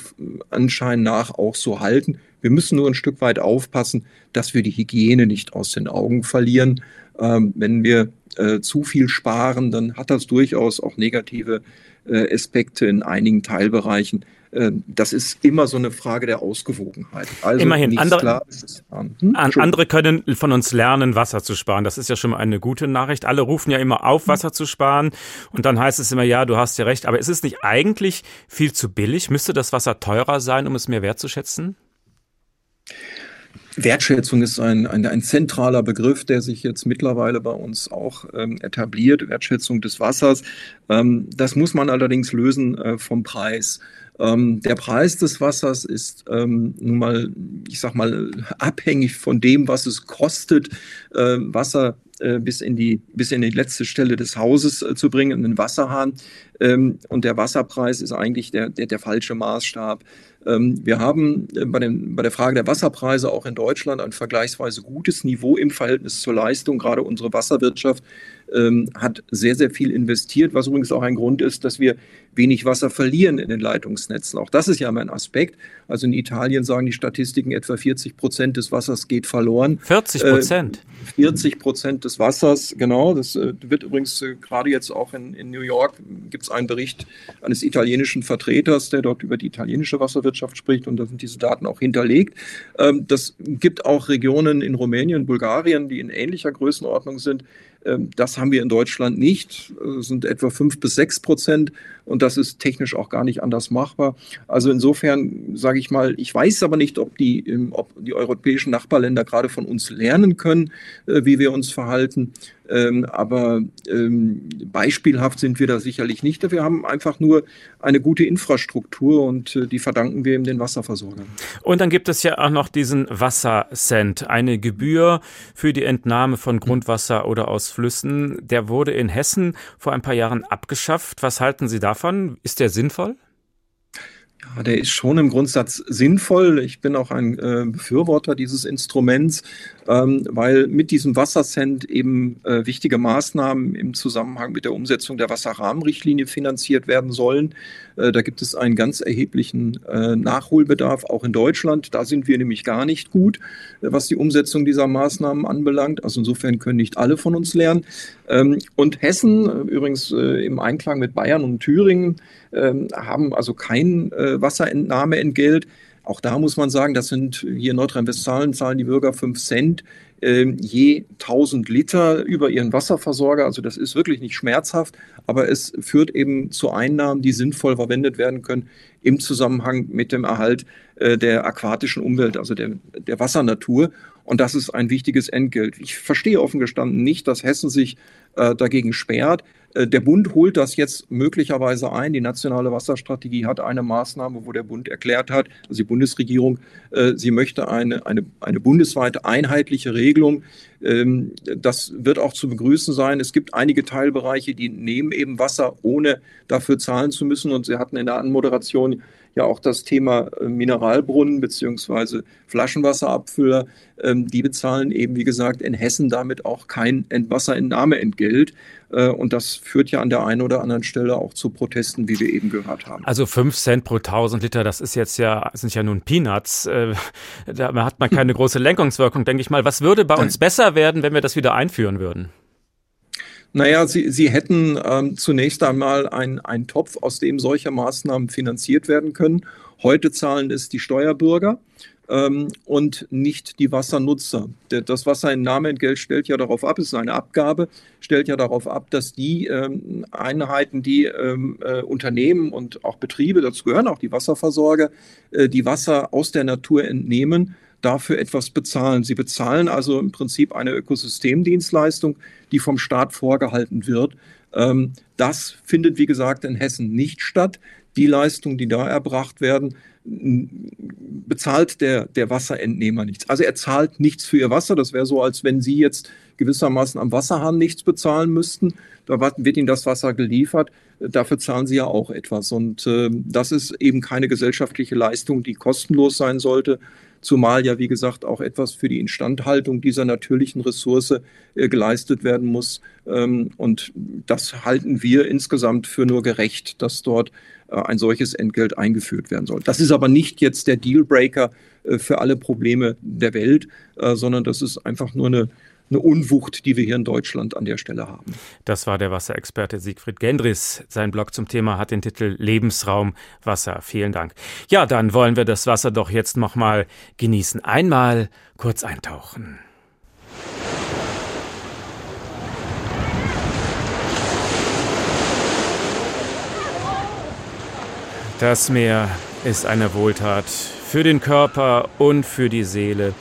Anschein nach auch so halten. Wir müssen nur ein Stück weit aufpassen, dass wir die Hygiene nicht aus den Augen verlieren. Ähm, wenn wir äh, zu viel sparen, dann hat das durchaus auch negative äh, Aspekte in einigen Teilbereichen. Äh, das ist immer so eine Frage der Ausgewogenheit. Also Immerhin, andere, klar, hm? andere können von uns lernen, Wasser zu sparen. Das ist ja schon mal eine gute Nachricht. Alle rufen ja immer auf, Wasser zu sparen. Und dann heißt es immer, ja, du hast ja recht. Aber ist es nicht eigentlich viel zu billig? Müsste das Wasser teurer sein, um es mehr wertzuschätzen? Wertschätzung ist ein, ein, ein, zentraler Begriff, der sich jetzt mittlerweile bei uns auch ähm, etabliert, Wertschätzung des Wassers. Ähm, das muss man allerdings lösen äh, vom Preis. Ähm, der Preis des Wassers ist ähm, nun mal, ich sag mal, abhängig von dem, was es kostet, äh, Wasser äh, bis in die bis in die letzte Stelle des Hauses äh, zu bringen, in den Wasserhahn. Ähm, und der Wasserpreis ist eigentlich der, der, der falsche Maßstab. Ähm, wir haben äh, bei, den, bei der Frage der Wasserpreise auch in Deutschland ein vergleichsweise gutes Niveau im Verhältnis zur Leistung. Gerade unsere Wasserwirtschaft ähm, hat sehr, sehr viel investiert, was übrigens auch ein Grund ist, dass wir wenig Wasser verlieren in den Leitungsnetzen. Auch das ist ja ein Aspekt. Also in Italien sagen die Statistiken, etwa 40 Prozent des Wassers geht verloren. 40 Prozent? Äh, 40 Prozent des Wassers, genau. Das äh, wird übrigens äh, gerade jetzt auch in, in New York, gibt es einen Bericht eines italienischen Vertreters, der dort über die italienische Wasserwirtschaft spricht und da sind diese Daten auch hinterlegt. Ähm, das gibt auch Regionen in Rumänien, Bulgarien, die in ähnlicher Größenordnung sind, das haben wir in Deutschland nicht. Das sind etwa fünf bis sechs Prozent und das ist technisch auch gar nicht anders machbar. Also insofern sage ich mal, ich weiß aber nicht, ob die, ob die europäischen Nachbarländer gerade von uns lernen können, äh, wie wir uns verhalten. Ähm, aber ähm, beispielhaft sind wir da sicherlich nicht. Wir haben einfach nur eine gute Infrastruktur und äh, die verdanken wir eben den Wasserversorgern. Und dann gibt es ja auch noch diesen Wassercent, eine Gebühr für die Entnahme von Grundwasser oder aus Flüssen. Der wurde in Hessen vor ein paar Jahren abgeschafft. Was halten Sie davon? Ist der sinnvoll? Ja, der ist schon im Grundsatz sinnvoll. Ich bin auch ein äh, Befürworter dieses Instruments, ähm, weil mit diesem Wassercent eben äh, wichtige Maßnahmen im Zusammenhang mit der Umsetzung der Wasserrahmenrichtlinie finanziert werden sollen. Äh, da gibt es einen ganz erheblichen äh, Nachholbedarf, auch in Deutschland. Da sind wir nämlich gar nicht gut, äh, was die Umsetzung dieser Maßnahmen anbelangt. Also insofern können nicht alle von uns lernen. Ähm, und Hessen, übrigens im Einklang mit Bayern und Thüringen, ähm, haben also kein Wasserentnahmeentgelt. Auch da muss man sagen, das sind hier in Nordrhein-Westfalen zahlen die Bürger 5 Cent äh, je 1000 Liter über ihren Wasserversorger. Also das ist wirklich nicht schmerzhaft, aber es führt eben zu Einnahmen, die sinnvoll verwendet werden können im Zusammenhang mit dem Erhalt äh, der aquatischen Umwelt, also der, der Wassernatur. Und das ist ein wichtiges Entgelt. Ich verstehe offen gestanden nicht, dass Hessen sich äh, dagegen sperrt. Äh, der Bund holt das jetzt möglicherweise ein. Die nationale Wasserstrategie hat eine Maßnahme, wo der Bund erklärt hat, also die Bundesregierung, äh, sie möchte eine, eine, eine bundesweite einheitliche Regelung. Ähm, das wird auch zu begrüßen sein. Es gibt einige Teilbereiche, die nehmen eben Wasser, ohne dafür zahlen zu müssen. Und Sie hatten in der Anmoderation ja auch das Thema äh, Mineralbrunnen beziehungsweise Flaschenwasserabfüller. Ähm, die bezahlen eben, wie gesagt, in Hessen damit auch kein Wasserentnahmeentgelt. Äh, und das führt ja an der einen oder anderen Stelle auch zu Protesten, wie wir eben gehört haben. Also 5 Cent pro 1000 Liter, das ist jetzt ja, sind ja nun Peanuts. Äh, da hat man keine große Lenkungswirkung, denke ich mal. Was würde bei uns besser werden, wenn wir das wieder einführen würden? Naja, Sie, Sie hätten ähm, zunächst einmal einen Topf, aus dem solche Maßnahmen finanziert werden können. Heute zahlen es die Steuerbürger ähm, und nicht die Wassernutzer. Das Wasserentnahmeentgelt stellt ja darauf ab, es ist eine Abgabe, stellt ja darauf ab, dass die ähm, Einheiten, die ähm, äh, Unternehmen und auch Betriebe, dazu gehören auch die Wasserversorger, äh, die Wasser aus der Natur entnehmen, dafür etwas bezahlen. Sie bezahlen also im Prinzip eine Ökosystemdienstleistung, die vom Staat vorgehalten wird. Ähm, das findet, wie gesagt, in Hessen nicht statt. Die Leistungen, die da erbracht werden, bezahlt der, der Wasserentnehmer nichts. Also er zahlt nichts für ihr Wasser. Das wäre so, als wenn Sie jetzt gewissermaßen am Wasserhahn nichts bezahlen müssten. Da wird Ihnen das Wasser geliefert. Dafür zahlen Sie ja auch etwas. Und äh, das ist eben keine gesellschaftliche Leistung, die kostenlos sein sollte, zumal ja, wie gesagt, auch etwas für die Instandhaltung dieser natürlichen Ressource äh, geleistet werden muss. Ähm, und das halten wir insgesamt für nur gerecht, dass dort äh, ein solches Entgelt eingeführt werden soll. Das ist aber nicht jetzt der Dealbreaker äh, für alle Probleme der Welt, äh, sondern das ist einfach nur eine eine Unwucht, die wir hier in Deutschland an der Stelle haben. Das war der Wasserexperte Siegfried Gendris. Sein Blog zum Thema hat den Titel Lebensraum Wasser. Vielen Dank. Ja, dann wollen wir das Wasser doch jetzt noch mal genießen. Einmal kurz eintauchen. Das Meer ist eine Wohltat für den Körper und für die Seele.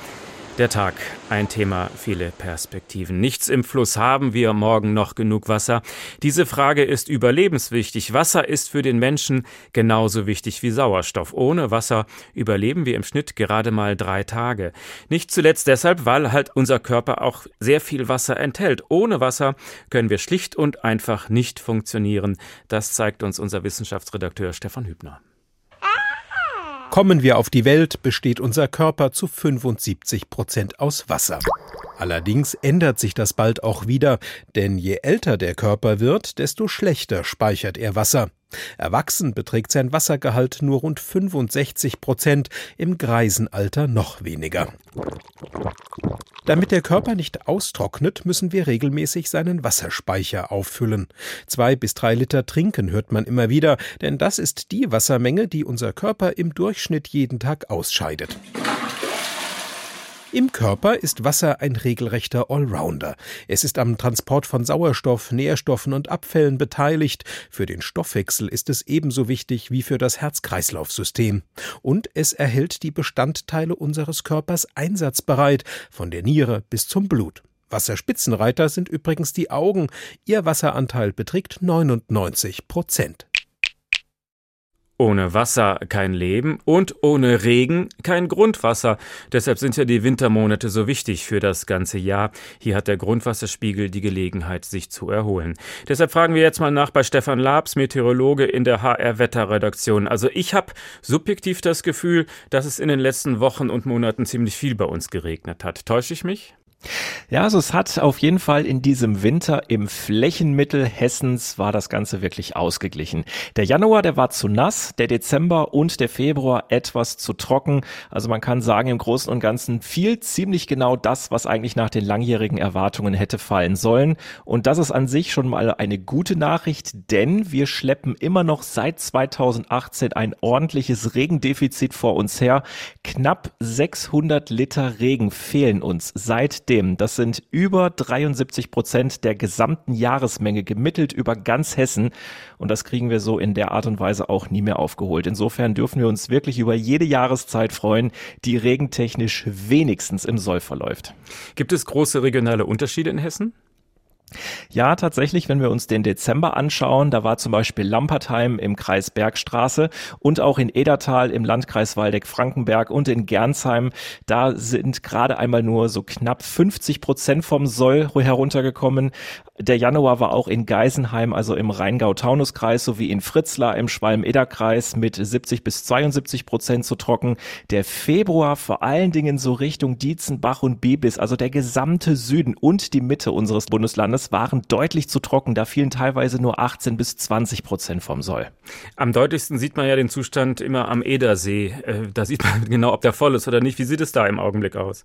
Der Tag, ein Thema, viele Perspektiven. Nichts im Fluss haben wir morgen noch genug Wasser. Diese Frage ist überlebenswichtig. Wasser ist für den Menschen genauso wichtig wie Sauerstoff. Ohne Wasser überleben wir im Schnitt gerade mal drei Tage. Nicht zuletzt deshalb, weil halt unser Körper auch sehr viel Wasser enthält. Ohne Wasser können wir schlicht und einfach nicht funktionieren. Das zeigt uns unser Wissenschaftsredakteur Stefan Hübner. Kommen wir auf die Welt, besteht unser Körper zu 75 Prozent aus Wasser. Allerdings ändert sich das bald auch wieder, denn je älter der Körper wird, desto schlechter speichert er Wasser. Erwachsen beträgt sein Wassergehalt nur rund 65 Prozent, im Greisenalter noch weniger. Damit der Körper nicht austrocknet, müssen wir regelmäßig seinen Wasserspeicher auffüllen. Zwei bis drei Liter trinken hört man immer wieder, denn das ist die Wassermenge, die unser Körper im Durchschnitt jeden Tag ausscheidet. Im Körper ist Wasser ein regelrechter Allrounder. Es ist am Transport von Sauerstoff, Nährstoffen und Abfällen beteiligt. Für den Stoffwechsel ist es ebenso wichtig wie für das Herz-Kreislauf-System. Und es erhält die Bestandteile unseres Körpers einsatzbereit, von der Niere bis zum Blut. Wasserspitzenreiter sind übrigens die Augen. Ihr Wasseranteil beträgt 99 Prozent. Ohne Wasser kein Leben und ohne Regen kein Grundwasser. Deshalb sind ja die Wintermonate so wichtig für das ganze Jahr. Hier hat der Grundwasserspiegel die Gelegenheit, sich zu erholen. Deshalb fragen wir jetzt mal nach bei Stefan Labs, Meteorologe in der HR Wetterredaktion. Also ich habe subjektiv das Gefühl, dass es in den letzten Wochen und Monaten ziemlich viel bei uns geregnet hat. Täusche ich mich? Ja, also es hat auf jeden Fall in diesem Winter im Flächenmittel Hessens war das Ganze wirklich ausgeglichen. Der Januar, der war zu nass, der Dezember und der Februar etwas zu trocken. Also man kann sagen, im Großen und Ganzen fiel ziemlich genau das, was eigentlich nach den langjährigen Erwartungen hätte fallen sollen. Und das ist an sich schon mal eine gute Nachricht, denn wir schleppen immer noch seit 2018 ein ordentliches Regendefizit vor uns her. Knapp 600 Liter Regen fehlen uns seit Trotzdem, das sind über 73 Prozent der gesamten Jahresmenge gemittelt über ganz Hessen. Und das kriegen wir so in der Art und Weise auch nie mehr aufgeholt. Insofern dürfen wir uns wirklich über jede Jahreszeit freuen, die regentechnisch wenigstens im Soll verläuft. Gibt es große regionale Unterschiede in Hessen? Ja, tatsächlich, wenn wir uns den Dezember anschauen, da war zum Beispiel Lampertheim im Kreis Bergstraße und auch in Edertal im Landkreis Waldeck-Frankenberg und in Gernsheim, da sind gerade einmal nur so knapp 50 Prozent vom Soll heruntergekommen. Der Januar war auch in Geisenheim, also im Rheingau-Taunus-Kreis, sowie in Fritzlar im Schwalm-Eder-Kreis mit 70 bis 72 Prozent zu trocken. Der Februar vor allen Dingen so Richtung Dietzenbach und Bibis, also der gesamte Süden und die Mitte unseres Bundeslandes waren deutlich zu trocken. Da fielen teilweise nur 18 bis 20 Prozent vom Soll. Am deutlichsten sieht man ja den Zustand immer am Edersee. Äh, da sieht man genau, ob der voll ist oder nicht. Wie sieht es da im Augenblick aus?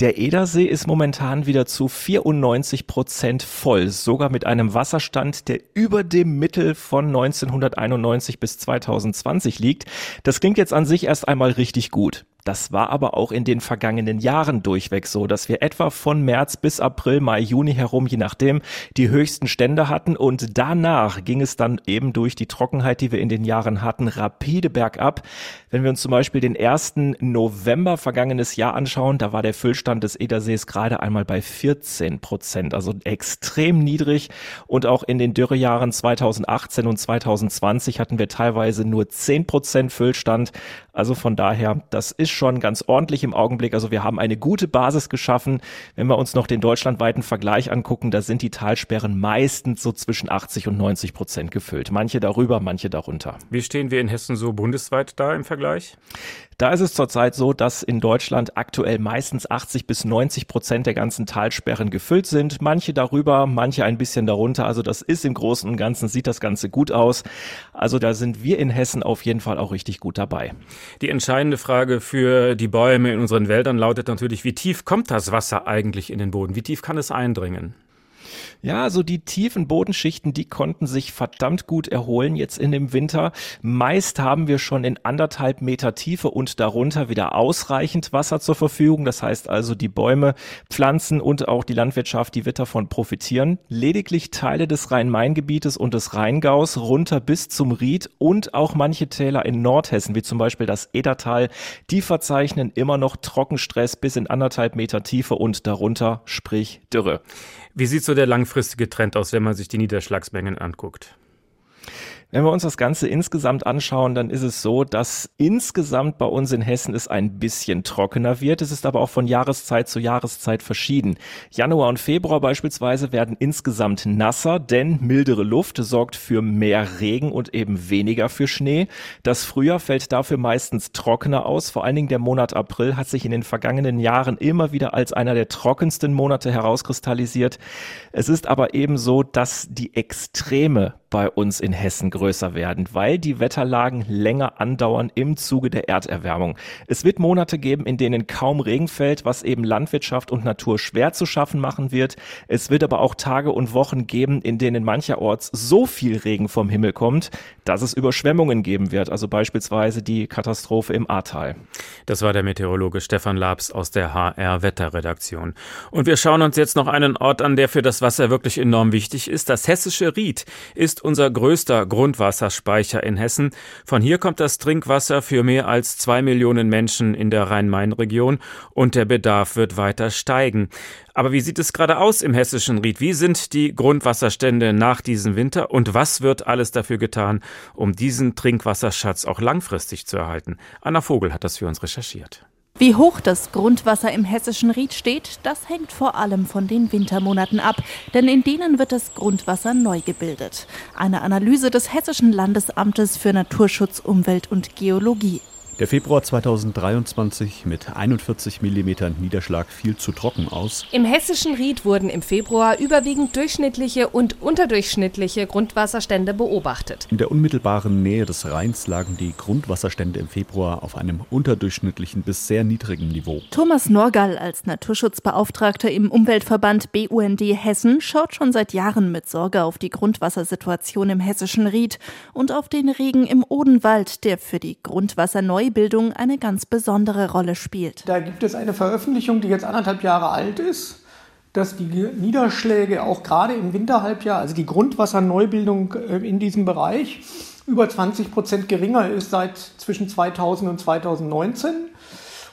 Der Edersee ist momentan wieder zu 94 Prozent voll, sogar mit einem Wasserstand, der über dem Mittel von 1991 bis 2020 liegt. Das klingt jetzt an sich erst einmal richtig gut. Das war aber auch in den vergangenen Jahren durchweg so, dass wir etwa von März bis April, Mai, Juni herum, je nachdem, die höchsten Stände hatten und danach ging es dann eben durch die Trockenheit, die wir in den Jahren hatten, rapide bergab. Wenn wir uns zum Beispiel den 1. November vergangenes Jahr anschauen, da war der Füllstand des Edersees gerade einmal bei 14 Prozent, also extrem niedrig und auch in den Dürrejahren 2018 und 2020 hatten wir teilweise nur 10 Prozent Füllstand. Also von daher, das ist schon ganz ordentlich im Augenblick. Also wir haben eine gute Basis geschaffen. Wenn wir uns noch den deutschlandweiten Vergleich angucken, da sind die Talsperren meistens so zwischen 80 und 90 Prozent gefüllt. Manche darüber, manche darunter. Wie stehen wir in Hessen so bundesweit da im Vergleich? Da ist es zurzeit so, dass in Deutschland aktuell meistens 80 bis 90 Prozent der ganzen Talsperren gefüllt sind. Manche darüber, manche ein bisschen darunter. Also das ist im Großen und Ganzen, sieht das Ganze gut aus. Also da sind wir in Hessen auf jeden Fall auch richtig gut dabei. Die entscheidende Frage für die Bäume in unseren Wäldern lautet natürlich, wie tief kommt das Wasser eigentlich in den Boden? Wie tief kann es eindringen? Ja, also die tiefen Bodenschichten, die konnten sich verdammt gut erholen jetzt in dem Winter. Meist haben wir schon in anderthalb Meter Tiefe und darunter wieder ausreichend Wasser zur Verfügung. Das heißt also, die Bäume, Pflanzen und auch die Landwirtschaft, die wird davon profitieren. Lediglich Teile des Rhein-Main-Gebietes und des Rheingaus runter bis zum Ried und auch manche Täler in Nordhessen, wie zum Beispiel das Edertal, die verzeichnen immer noch Trockenstress bis in anderthalb Meter Tiefe und darunter, sprich Dürre. Wie sieht so der langfristige Trend aus, wenn man sich die Niederschlagsmengen anguckt? Wenn wir uns das Ganze insgesamt anschauen, dann ist es so, dass insgesamt bei uns in Hessen es ein bisschen trockener wird. Es ist aber auch von Jahreszeit zu Jahreszeit verschieden. Januar und Februar beispielsweise werden insgesamt nasser, denn mildere Luft sorgt für mehr Regen und eben weniger für Schnee. Das Frühjahr fällt dafür meistens trockener aus. Vor allen Dingen der Monat April hat sich in den vergangenen Jahren immer wieder als einer der trockensten Monate herauskristallisiert. Es ist aber eben so, dass die Extreme bei uns in Hessen größer werden, weil die Wetterlagen länger andauern im Zuge der Erderwärmung. Es wird Monate geben, in denen kaum Regen fällt, was eben Landwirtschaft und Natur schwer zu schaffen machen wird. Es wird aber auch Tage und Wochen geben, in denen mancherorts so viel Regen vom Himmel kommt, dass es Überschwemmungen geben wird, also beispielsweise die Katastrophe im Ahrtal. Das war der Meteorologe Stefan Labs aus der HR Wetterredaktion. Und wir schauen uns jetzt noch einen Ort an, der für das Wasser wirklich enorm wichtig ist. Das hessische Ried ist unser größter Grundwasserspeicher in Hessen. Von hier kommt das Trinkwasser für mehr als zwei Millionen Menschen in der Rhein-Main-Region und der Bedarf wird weiter steigen. Aber wie sieht es gerade aus im hessischen Ried? Wie sind die Grundwasserstände nach diesem Winter und was wird alles dafür getan, um diesen Trinkwasserschatz auch langfristig zu erhalten? Anna Vogel hat das für uns recherchiert. Wie hoch das Grundwasser im hessischen Ried steht, das hängt vor allem von den Wintermonaten ab, denn in denen wird das Grundwasser neu gebildet. Eine Analyse des Hessischen Landesamtes für Naturschutz, Umwelt und Geologie. Der Februar 2023 mit 41 mm Niederschlag fiel zu trocken aus. Im hessischen Ried wurden im Februar überwiegend durchschnittliche und unterdurchschnittliche Grundwasserstände beobachtet. In der unmittelbaren Nähe des Rheins lagen die Grundwasserstände im Februar auf einem unterdurchschnittlichen bis sehr niedrigen Niveau. Thomas Norgall als Naturschutzbeauftragter im Umweltverband BUND Hessen schaut schon seit Jahren mit Sorge auf die Grundwassersituation im hessischen Ried und auf den Regen im Odenwald, der für die Grundwasserneuerbildung Neubildung eine ganz besondere Rolle spielt. Da gibt es eine Veröffentlichung, die jetzt anderthalb Jahre alt ist, dass die Niederschläge auch gerade im Winterhalbjahr, also die Grundwasserneubildung äh, in diesem Bereich, über 20 Prozent geringer ist seit zwischen 2000 und 2019.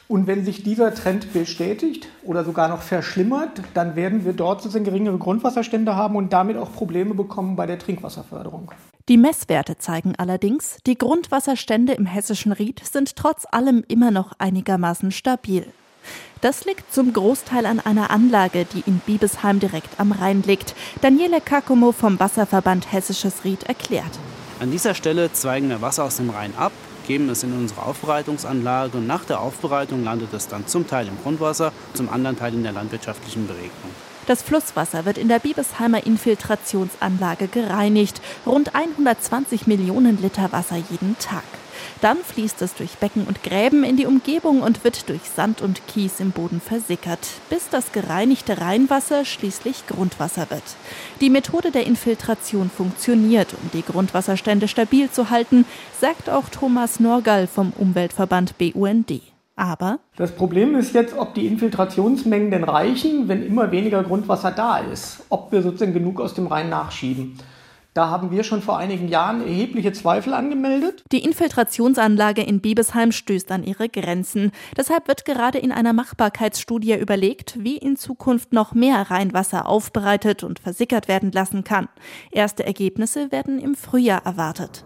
Und wenn sich dieser Trend bestätigt oder sogar noch verschlimmert, dann werden wir dort sozusagen geringere Grundwasserstände haben und damit auch Probleme bekommen bei der Trinkwasserförderung. Die Messwerte zeigen allerdings, die Grundwasserstände im hessischen Ried sind trotz allem immer noch einigermaßen stabil. Das liegt zum Großteil an einer Anlage, die in Biebesheim direkt am Rhein liegt. Daniele Kakomo vom Wasserverband Hessisches Ried erklärt. An dieser Stelle zweigen wir Wasser aus dem Rhein ab, geben es in unsere Aufbereitungsanlage und nach der Aufbereitung landet es dann zum Teil im Grundwasser, zum anderen Teil in der landwirtschaftlichen Beregnung. Das Flusswasser wird in der Biebesheimer Infiltrationsanlage gereinigt. Rund 120 Millionen Liter Wasser jeden Tag. Dann fließt es durch Becken und Gräben in die Umgebung und wird durch Sand und Kies im Boden versickert, bis das gereinigte Rheinwasser schließlich Grundwasser wird. Die Methode der Infiltration funktioniert, um die Grundwasserstände stabil zu halten, sagt auch Thomas Norgall vom Umweltverband BUND. Aber das Problem ist jetzt, ob die Infiltrationsmengen denn reichen, wenn immer weniger Grundwasser da ist. Ob wir sozusagen genug aus dem Rhein nachschieben. Da haben wir schon vor einigen Jahren erhebliche Zweifel angemeldet. Die Infiltrationsanlage in Biebesheim stößt an ihre Grenzen. Deshalb wird gerade in einer Machbarkeitsstudie überlegt, wie in Zukunft noch mehr Rheinwasser aufbereitet und versickert werden lassen kann. Erste Ergebnisse werden im Frühjahr erwartet.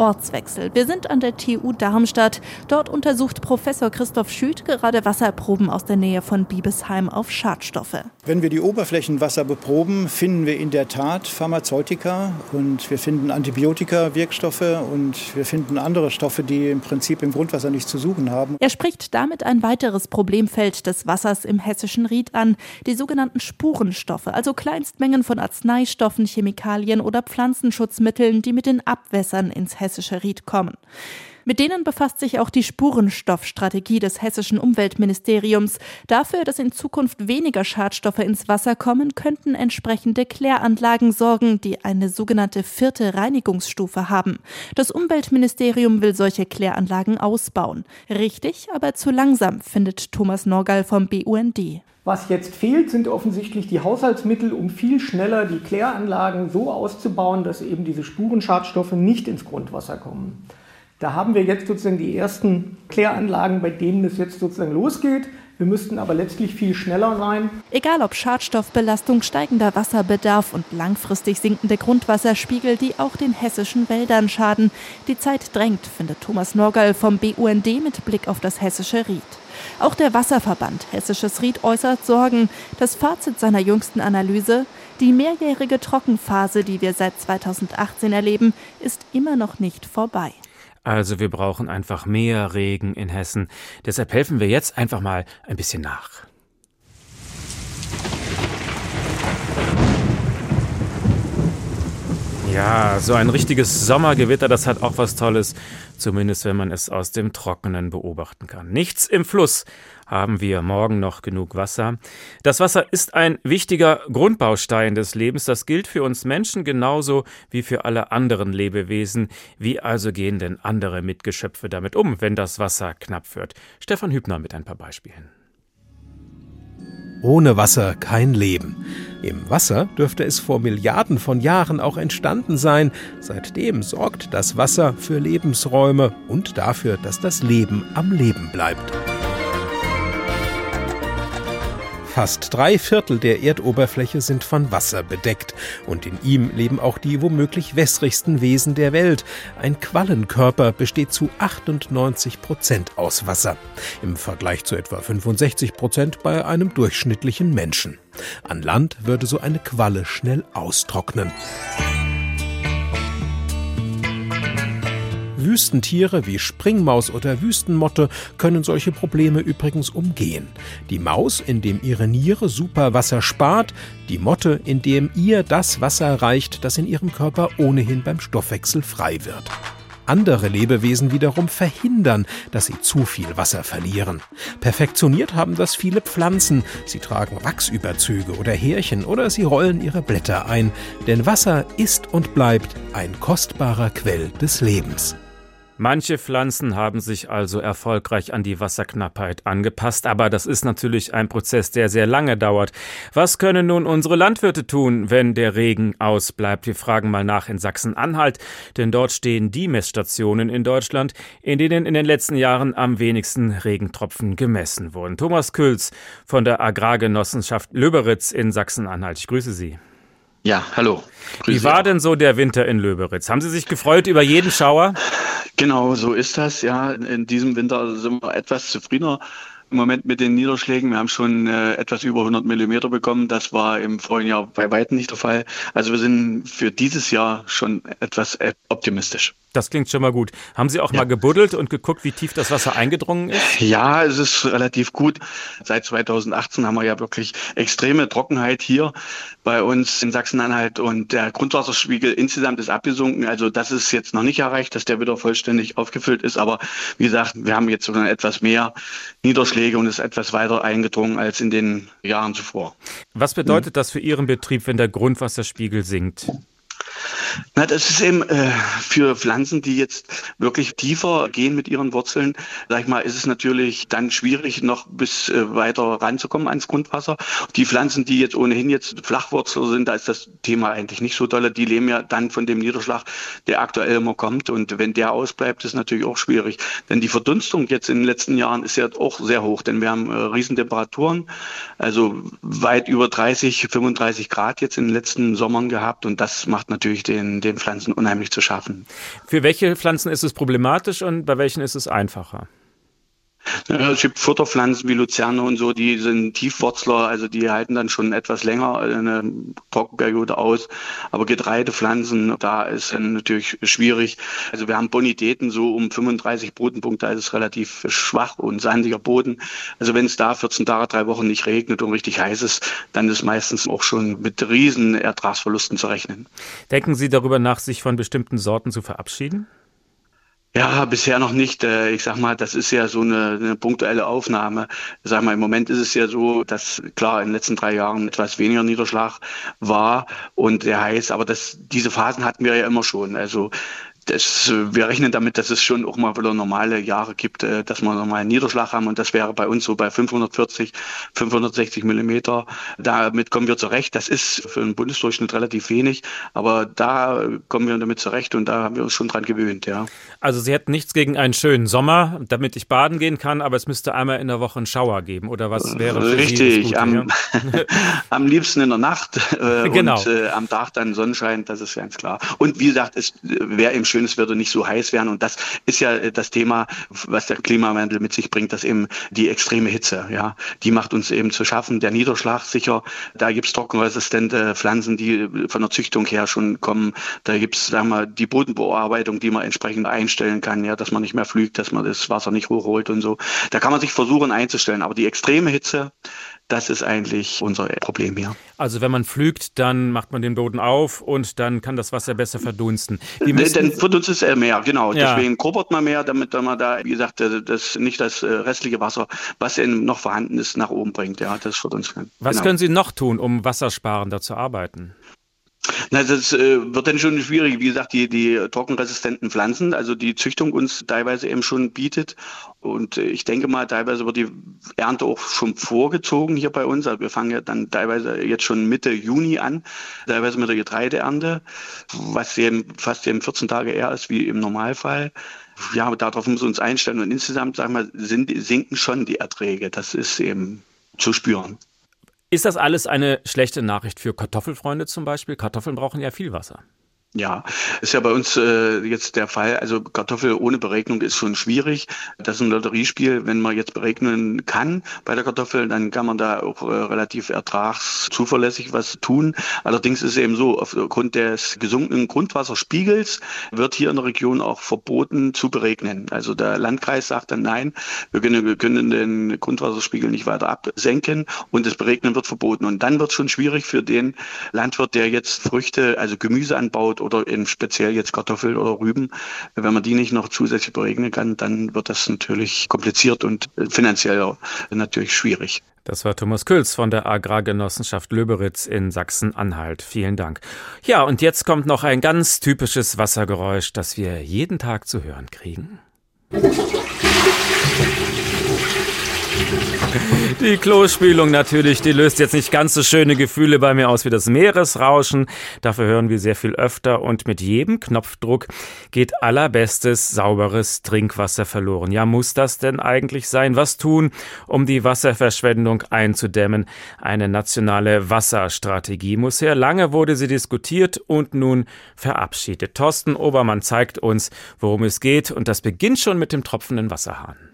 Ortswechsel. Wir sind an der TU Darmstadt. Dort untersucht Professor Christoph Schüth gerade Wasserproben aus der Nähe von Biebesheim auf Schadstoffe. Wenn wir die Oberflächenwasser beproben, finden wir in der Tat Pharmazeutika und wir finden Antibiotika, Wirkstoffe und wir finden andere Stoffe, die im Prinzip im Grundwasser nichts zu suchen haben. Er spricht damit ein weiteres Problemfeld des Wassers im hessischen Ried an, die sogenannten Spurenstoffe, also Kleinstmengen von Arzneistoffen, Chemikalien oder Pflanzenschutzmitteln, die mit den Abwässern ins hessische hessische Ried kommen. Mit denen befasst sich auch die Spurenstoffstrategie des hessischen Umweltministeriums. Dafür, dass in Zukunft weniger Schadstoffe ins Wasser kommen, könnten entsprechende Kläranlagen sorgen, die eine sogenannte vierte Reinigungsstufe haben. Das Umweltministerium will solche Kläranlagen ausbauen. Richtig, aber zu langsam, findet Thomas Norgal vom BUND. Was jetzt fehlt, sind offensichtlich die Haushaltsmittel, um viel schneller die Kläranlagen so auszubauen, dass eben diese Spurenschadstoffe nicht ins Grundwasser kommen. Da haben wir jetzt sozusagen die ersten Kläranlagen, bei denen es jetzt sozusagen losgeht. Wir müssten aber letztlich viel schneller sein. Egal ob Schadstoffbelastung, steigender Wasserbedarf und langfristig sinkende Grundwasserspiegel, die auch den hessischen Wäldern schaden. Die Zeit drängt, findet Thomas Norgal vom BUND mit Blick auf das hessische Ried. Auch der Wasserverband Hessisches Ried äußert Sorgen. Das Fazit seiner jüngsten Analyse, die mehrjährige Trockenphase, die wir seit 2018 erleben, ist immer noch nicht vorbei. Also wir brauchen einfach mehr Regen in Hessen. Deshalb helfen wir jetzt einfach mal ein bisschen nach. Ja, so ein richtiges Sommergewitter, das hat auch was Tolles, zumindest wenn man es aus dem Trockenen beobachten kann. Nichts im Fluss, haben wir morgen noch genug Wasser. Das Wasser ist ein wichtiger Grundbaustein des Lebens. Das gilt für uns Menschen genauso wie für alle anderen Lebewesen. Wie also gehen denn andere Mitgeschöpfe damit um, wenn das Wasser knapp wird? Stefan Hübner mit ein paar Beispielen. Ohne Wasser kein Leben. Im Wasser dürfte es vor Milliarden von Jahren auch entstanden sein. Seitdem sorgt das Wasser für Lebensräume und dafür, dass das Leben am Leben bleibt. Fast drei Viertel der Erdoberfläche sind von Wasser bedeckt und in ihm leben auch die womöglich wässrigsten Wesen der Welt. Ein Quallenkörper besteht zu 98 Prozent aus Wasser, im Vergleich zu etwa 65 Prozent bei einem durchschnittlichen Menschen. An Land würde so eine Qualle schnell austrocknen. Wüstentiere wie Springmaus oder Wüstenmotte können solche Probleme übrigens umgehen. Die Maus, indem ihre Niere Superwasser spart, die Motte, indem ihr das Wasser reicht, das in ihrem Körper ohnehin beim Stoffwechsel frei wird. Andere Lebewesen wiederum verhindern, dass sie zu viel Wasser verlieren. Perfektioniert haben das viele Pflanzen. Sie tragen Wachsüberzüge oder Härchen oder sie rollen ihre Blätter ein. Denn Wasser ist und bleibt ein kostbarer Quell des Lebens. Manche Pflanzen haben sich also erfolgreich an die Wasserknappheit angepasst, aber das ist natürlich ein Prozess, der sehr lange dauert. Was können nun unsere Landwirte tun, wenn der Regen ausbleibt? Wir fragen mal nach in Sachsen-Anhalt, denn dort stehen die Messstationen in Deutschland, in denen in den letzten Jahren am wenigsten Regentropfen gemessen wurden. Thomas Külz von der Agrargenossenschaft Löberitz in Sachsen-Anhalt. Ich grüße Sie. Ja, hallo. Grüße Wie war denn so der Winter in Löberitz? Haben Sie sich gefreut über jeden Schauer? Genau, so ist das. Ja, in diesem Winter sind wir etwas zufriedener im Moment mit den Niederschlägen. Wir haben schon äh, etwas über 100 Millimeter bekommen. Das war im vorigen Jahr bei weitem nicht der Fall. Also wir sind für dieses Jahr schon etwas äh, optimistisch. Das klingt schon mal gut. Haben Sie auch ja. mal gebuddelt und geguckt, wie tief das Wasser eingedrungen ist? Ja, es ist relativ gut. Seit 2018 haben wir ja wirklich extreme Trockenheit hier bei uns in Sachsen-Anhalt und der Grundwasserspiegel insgesamt ist abgesunken. Also das ist jetzt noch nicht erreicht, dass der wieder vollständig aufgefüllt ist. Aber wie gesagt, wir haben jetzt sogar etwas mehr Niederschläge und ist etwas weiter eingedrungen als in den Jahren zuvor. Was bedeutet das für Ihren Betrieb, wenn der Grundwasserspiegel sinkt? Na, das ist eben äh, für Pflanzen, die jetzt wirklich tiefer gehen mit ihren Wurzeln, sag ich mal, ist es natürlich dann schwierig, noch bis äh, weiter ranzukommen ans Grundwasser. Die Pflanzen, die jetzt ohnehin jetzt Flachwurzel sind, da ist das Thema eigentlich nicht so doll. Die leben ja dann von dem Niederschlag, der aktuell immer kommt. Und wenn der ausbleibt, ist natürlich auch schwierig. Denn die Verdunstung jetzt in den letzten Jahren ist ja auch sehr hoch, denn wir haben äh, Riesentemperaturen, also weit über 30, 35 Grad jetzt in den letzten Sommern gehabt. Und das macht natürlich den, den Pflanzen unheimlich zu schaffen. Für welche Pflanzen ist es problematisch und bei welchen ist es einfacher? Es gibt Futterpflanzen wie Luzerne und so, die sind Tiefwurzler, also die halten dann schon etwas länger eine Trockenperiode aus. Aber Getreidepflanzen, da ist natürlich schwierig. Also wir haben Bonitäten so um 35 Bodenpunkte, also ist relativ schwach und sandiger Boden. Also wenn es da 14 Tage, drei Wochen nicht regnet und richtig heiß ist, dann ist meistens auch schon mit riesen Ertragsverlusten zu rechnen. Denken Sie darüber nach, sich von bestimmten Sorten zu verabschieden? Ja, bisher noch nicht. Äh, ich sag mal, das ist ja so eine, eine punktuelle Aufnahme. Ich sag mal, im Moment ist es ja so, dass klar in den letzten drei Jahren etwas weniger Niederschlag war und der heiß, aber das, diese Phasen hatten wir ja immer schon. Also das, wir rechnen damit, dass es schon auch mal wieder normale Jahre gibt, äh, dass wir normalen Niederschlag haben und das wäre bei uns so bei 540, 560 Millimeter. Damit kommen wir zurecht. Das ist für einen Bundesdurchschnitt relativ wenig, aber da kommen wir damit zurecht und da haben wir uns schon dran gewöhnt, ja. Also Sie hätten nichts gegen einen schönen Sommer, damit ich baden gehen kann, aber es müsste einmal in der Woche einen Schauer geben oder was wäre für Richtig, Sie am, am liebsten in der Nacht äh, Genau. und äh, am Tag dann Sonnenschein, das ist ganz klar. Und wie gesagt, es wäre eben schön, es würde nicht so heiß werden. Und das ist ja äh, das Thema, was der Klimawandel mit sich bringt, dass eben die extreme Hitze, ja, die macht uns eben zu schaffen. Der Niederschlag sicher, da gibt's trockenresistente Pflanzen, die von der Züchtung her schon kommen. Da gibt's, sagen wir, die Bodenbearbeitung, die man entsprechend einstellen kann, ja, dass man nicht mehr flügt, dass man das Wasser nicht hochholt und so. Da kann man sich versuchen einzustellen. Aber die extreme Hitze, das ist eigentlich unser Problem hier. Also wenn man pflügt, dann macht man den Boden auf und dann kann das Wasser besser verdunsten. Müssen- Dann verdunst es mehr, genau. Ja. Deswegen grubbert man mehr, damit man da, wie gesagt, äh, das nicht das äh, restliche Wasser, was eben noch vorhanden ist, nach oben bringt. Ja, das verdunst kann. Was genau. können Sie noch tun, um wassersparender zu arbeiten? Na, das äh, wird dann schon schwierig. Wie gesagt, die, die trockenresistenten Pflanzen, also die Züchtung uns teilweise eben schon bietet. Und äh, ich denke mal, teilweise wird die Ernte auch schon vorgezogen hier bei uns. Also wir fangen ja dann teilweise jetzt schon Mitte Juni an, teilweise mit der Getreideernte, was eben fast eben 14 Tage eher ist wie im Normalfall. Ja, aber darauf müssen wir uns einstellen. Und insgesamt, sagen wir, sind, sinken schon die Erträge. Das ist eben zu spüren. Ist das alles eine schlechte Nachricht für Kartoffelfreunde zum Beispiel? Kartoffeln brauchen ja viel Wasser. Ja, ist ja bei uns äh, jetzt der Fall. Also Kartoffel ohne Beregnung ist schon schwierig. Das ist ein Lotteriespiel. Wenn man jetzt berechnen kann bei der Kartoffel, dann kann man da auch äh, relativ ertragszuverlässig was tun. Allerdings ist es eben so, aufgrund des gesunkenen Grundwasserspiegels wird hier in der Region auch verboten zu beregnen. Also der Landkreis sagt dann nein, wir können, wir können den Grundwasserspiegel nicht weiter absenken und das Beregnen wird verboten. Und dann wird es schon schwierig für den Landwirt, der jetzt Früchte, also Gemüse anbaut oder in speziell jetzt Kartoffeln oder Rüben. Wenn man die nicht noch zusätzlich beregnen kann, dann wird das natürlich kompliziert und finanziell natürlich schwierig. Das war Thomas Külz von der Agrargenossenschaft Löberitz in Sachsen-Anhalt. Vielen Dank. Ja, und jetzt kommt noch ein ganz typisches Wassergeräusch, das wir jeden Tag zu hören kriegen. Die Klospülung natürlich, die löst jetzt nicht ganz so schöne Gefühle bei mir aus wie das Meeresrauschen. Dafür hören wir sehr viel öfter und mit jedem Knopfdruck geht allerbestes, sauberes Trinkwasser verloren. Ja, muss das denn eigentlich sein? Was tun, um die Wasserverschwendung einzudämmen? Eine nationale Wasserstrategie muss her. Lange wurde sie diskutiert und nun verabschiedet. Thorsten Obermann zeigt uns, worum es geht und das beginnt schon mit dem tropfenden Wasserhahn.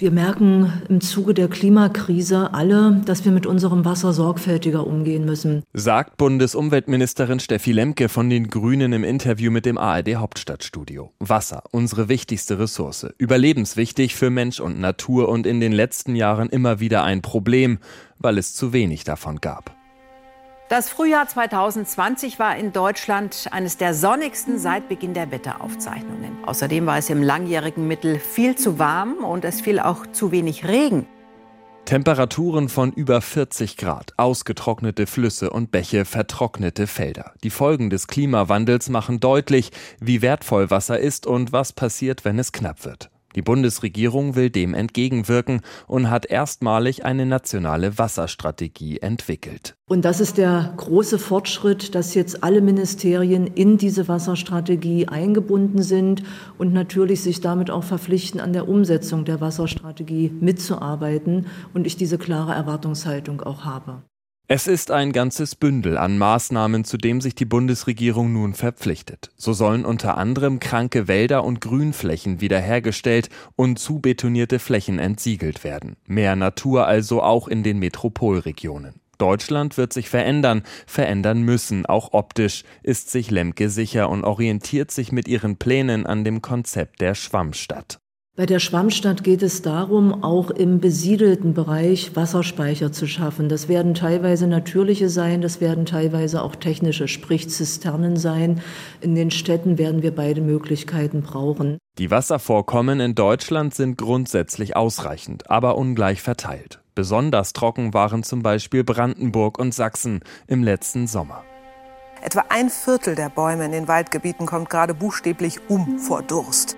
Wir merken im Zuge der Klimakrise alle, dass wir mit unserem Wasser sorgfältiger umgehen müssen. Sagt Bundesumweltministerin Steffi Lemke von den Grünen im Interview mit dem ARD Hauptstadtstudio. Wasser, unsere wichtigste Ressource. Überlebenswichtig für Mensch und Natur und in den letzten Jahren immer wieder ein Problem, weil es zu wenig davon gab. Das Frühjahr 2020 war in Deutschland eines der sonnigsten seit Beginn der Wetteraufzeichnungen. Außerdem war es im langjährigen Mittel viel zu warm und es fiel auch zu wenig Regen. Temperaturen von über 40 Grad, ausgetrocknete Flüsse und Bäche, vertrocknete Felder. Die Folgen des Klimawandels machen deutlich, wie wertvoll Wasser ist und was passiert, wenn es knapp wird. Die Bundesregierung will dem entgegenwirken und hat erstmalig eine nationale Wasserstrategie entwickelt. Und das ist der große Fortschritt, dass jetzt alle Ministerien in diese Wasserstrategie eingebunden sind und natürlich sich damit auch verpflichten, an der Umsetzung der Wasserstrategie mitzuarbeiten und ich diese klare Erwartungshaltung auch habe. Es ist ein ganzes Bündel an Maßnahmen, zu dem sich die Bundesregierung nun verpflichtet. So sollen unter anderem kranke Wälder und Grünflächen wiederhergestellt und zubetonierte Flächen entsiegelt werden. Mehr Natur also auch in den Metropolregionen. Deutschland wird sich verändern, verändern müssen, auch optisch, ist sich Lemke sicher und orientiert sich mit ihren Plänen an dem Konzept der Schwammstadt. Bei der Schwammstadt geht es darum, auch im besiedelten Bereich Wasserspeicher zu schaffen. Das werden teilweise natürliche sein, das werden teilweise auch technische, sprich Zisternen sein. In den Städten werden wir beide Möglichkeiten brauchen. Die Wasservorkommen in Deutschland sind grundsätzlich ausreichend, aber ungleich verteilt. Besonders trocken waren zum Beispiel Brandenburg und Sachsen im letzten Sommer. Etwa ein Viertel der Bäume in den Waldgebieten kommt gerade buchstäblich um vor Durst.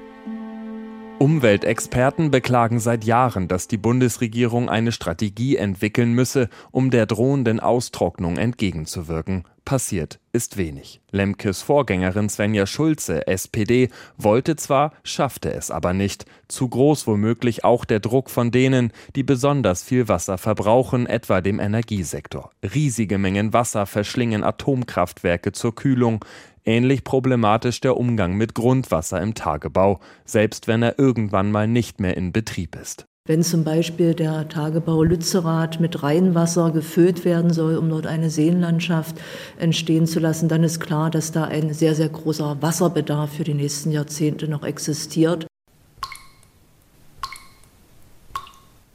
Umweltexperten beklagen seit Jahren, dass die Bundesregierung eine Strategie entwickeln müsse, um der drohenden Austrocknung entgegenzuwirken. Passiert ist wenig. Lemkes Vorgängerin Svenja Schulze, SPD, wollte zwar, schaffte es aber nicht. Zu groß womöglich auch der Druck von denen, die besonders viel Wasser verbrauchen, etwa dem Energiesektor. Riesige Mengen Wasser verschlingen Atomkraftwerke zur Kühlung. Ähnlich problematisch der Umgang mit Grundwasser im Tagebau, selbst wenn er irgendwann mal nicht mehr in Betrieb ist. Wenn zum Beispiel der Tagebau Lützerath mit Rheinwasser gefüllt werden soll, um dort eine Seenlandschaft entstehen zu lassen, dann ist klar, dass da ein sehr, sehr großer Wasserbedarf für die nächsten Jahrzehnte noch existiert.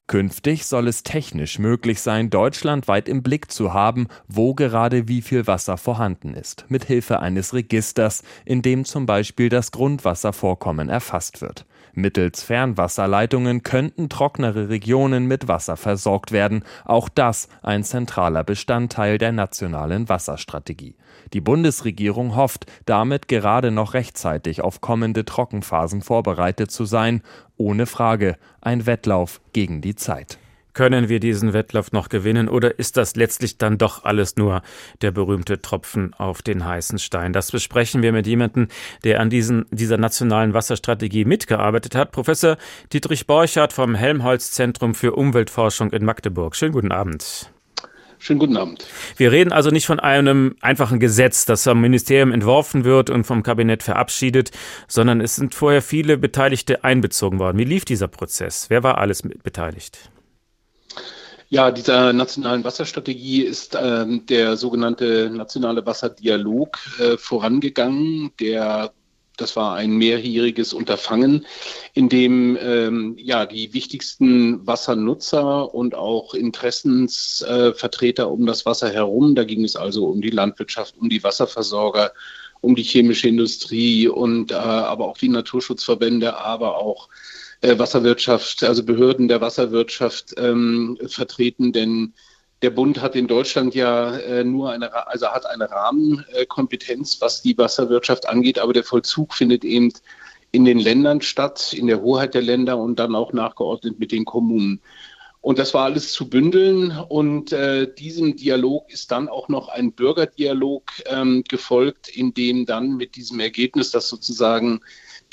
Künftig soll es technisch möglich sein, deutschlandweit im Blick zu haben, wo gerade wie viel Wasser vorhanden ist, mit Hilfe eines Registers, in dem zum Beispiel das Grundwasservorkommen erfasst wird. Mittels Fernwasserleitungen könnten trocknere Regionen mit Wasser versorgt werden, auch das ein zentraler Bestandteil der nationalen Wasserstrategie. Die Bundesregierung hofft, damit gerade noch rechtzeitig auf kommende Trockenphasen vorbereitet zu sein, ohne Frage ein Wettlauf gegen die Zeit. Können wir diesen Wettlauf noch gewinnen oder ist das letztlich dann doch alles nur der berühmte Tropfen auf den heißen Stein? Das besprechen wir mit jemandem, der an diesen, dieser nationalen Wasserstrategie mitgearbeitet hat. Professor Dietrich Borchardt vom Helmholtz Zentrum für Umweltforschung in Magdeburg. Schönen guten Abend. Schönen guten Abend. Wir reden also nicht von einem einfachen Gesetz, das vom Ministerium entworfen wird und vom Kabinett verabschiedet, sondern es sind vorher viele Beteiligte einbezogen worden. Wie lief dieser Prozess? Wer war alles beteiligt? Ja, dieser nationalen Wasserstrategie ist äh, der sogenannte nationale Wasserdialog äh, vorangegangen, der das war ein mehrjähriges Unterfangen, in dem ähm, ja die wichtigsten Wassernutzer und auch Interessensvertreter äh, um das Wasser herum, da ging es also um die Landwirtschaft, um die Wasserversorger, um die chemische Industrie und äh, aber auch die Naturschutzverbände, aber auch äh, Wasserwirtschaft, also Behörden der Wasserwirtschaft ähm, vertreten, denn der Bund hat in Deutschland ja äh, nur eine, also hat eine Rahmenkompetenz, was die Wasserwirtschaft angeht, aber der Vollzug findet eben in den Ländern statt, in der Hoheit der Länder und dann auch nachgeordnet mit den Kommunen. Und das war alles zu bündeln. Und äh, diesem Dialog ist dann auch noch ein Bürgerdialog ähm, gefolgt, in dem dann mit diesem Ergebnis, das sozusagen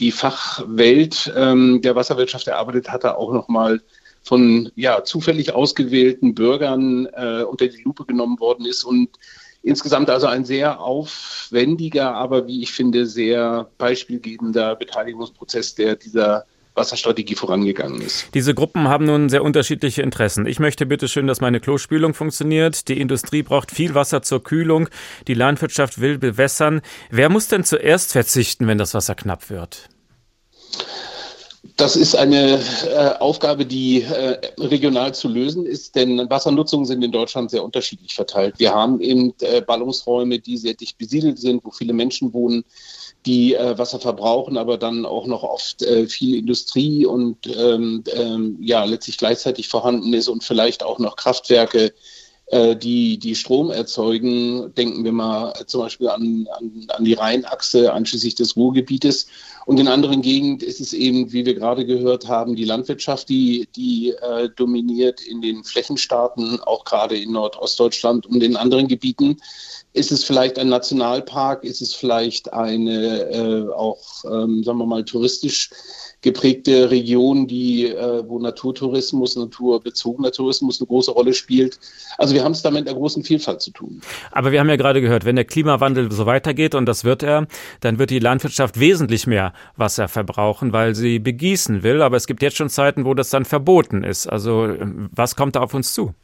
die Fachwelt ähm, der Wasserwirtschaft erarbeitet hatte, auch nochmal von ja, zufällig ausgewählten Bürgern äh, unter die Lupe genommen worden ist und insgesamt also ein sehr aufwendiger, aber wie ich finde, sehr beispielgebender Beteiligungsprozess, der dieser Wasserstrategie vorangegangen ist. Diese Gruppen haben nun sehr unterschiedliche Interessen. Ich möchte bitte schön, dass meine Klospülung funktioniert. Die Industrie braucht viel Wasser zur Kühlung. Die Landwirtschaft will bewässern. Wer muss denn zuerst verzichten, wenn das Wasser knapp wird? Das ist eine äh, Aufgabe, die äh, regional zu lösen ist, denn Wassernutzungen sind in Deutschland sehr unterschiedlich verteilt. Wir haben eben äh, Ballungsräume, die sehr dicht besiedelt sind, wo viele Menschen wohnen. die äh, Wasser verbrauchen, aber dann auch noch oft äh, viel Industrie und ähm, ähm, ja letztlich gleichzeitig vorhanden ist und vielleicht auch noch Kraftwerke, die, die Strom erzeugen. Denken wir mal zum Beispiel an, an, an die Rheinachse einschließlich des Ruhrgebietes. Und in anderen Gegenden ist es eben, wie wir gerade gehört haben, die Landwirtschaft, die, die äh, dominiert in den Flächenstaaten, auch gerade in Nordostdeutschland und in anderen Gebieten. Ist es vielleicht ein Nationalpark? Ist es vielleicht eine äh, auch, ähm, sagen wir mal, touristisch geprägte Region, die, äh, wo Naturtourismus, naturbezogener Tourismus eine große Rolle spielt. Also wir haben es da mit einer großen Vielfalt zu tun. Aber wir haben ja gerade gehört, wenn der Klimawandel so weitergeht, und das wird er, dann wird die Landwirtschaft wesentlich mehr Wasser verbrauchen, weil sie begießen will. Aber es gibt jetzt schon Zeiten, wo das dann verboten ist. Also was kommt da auf uns zu?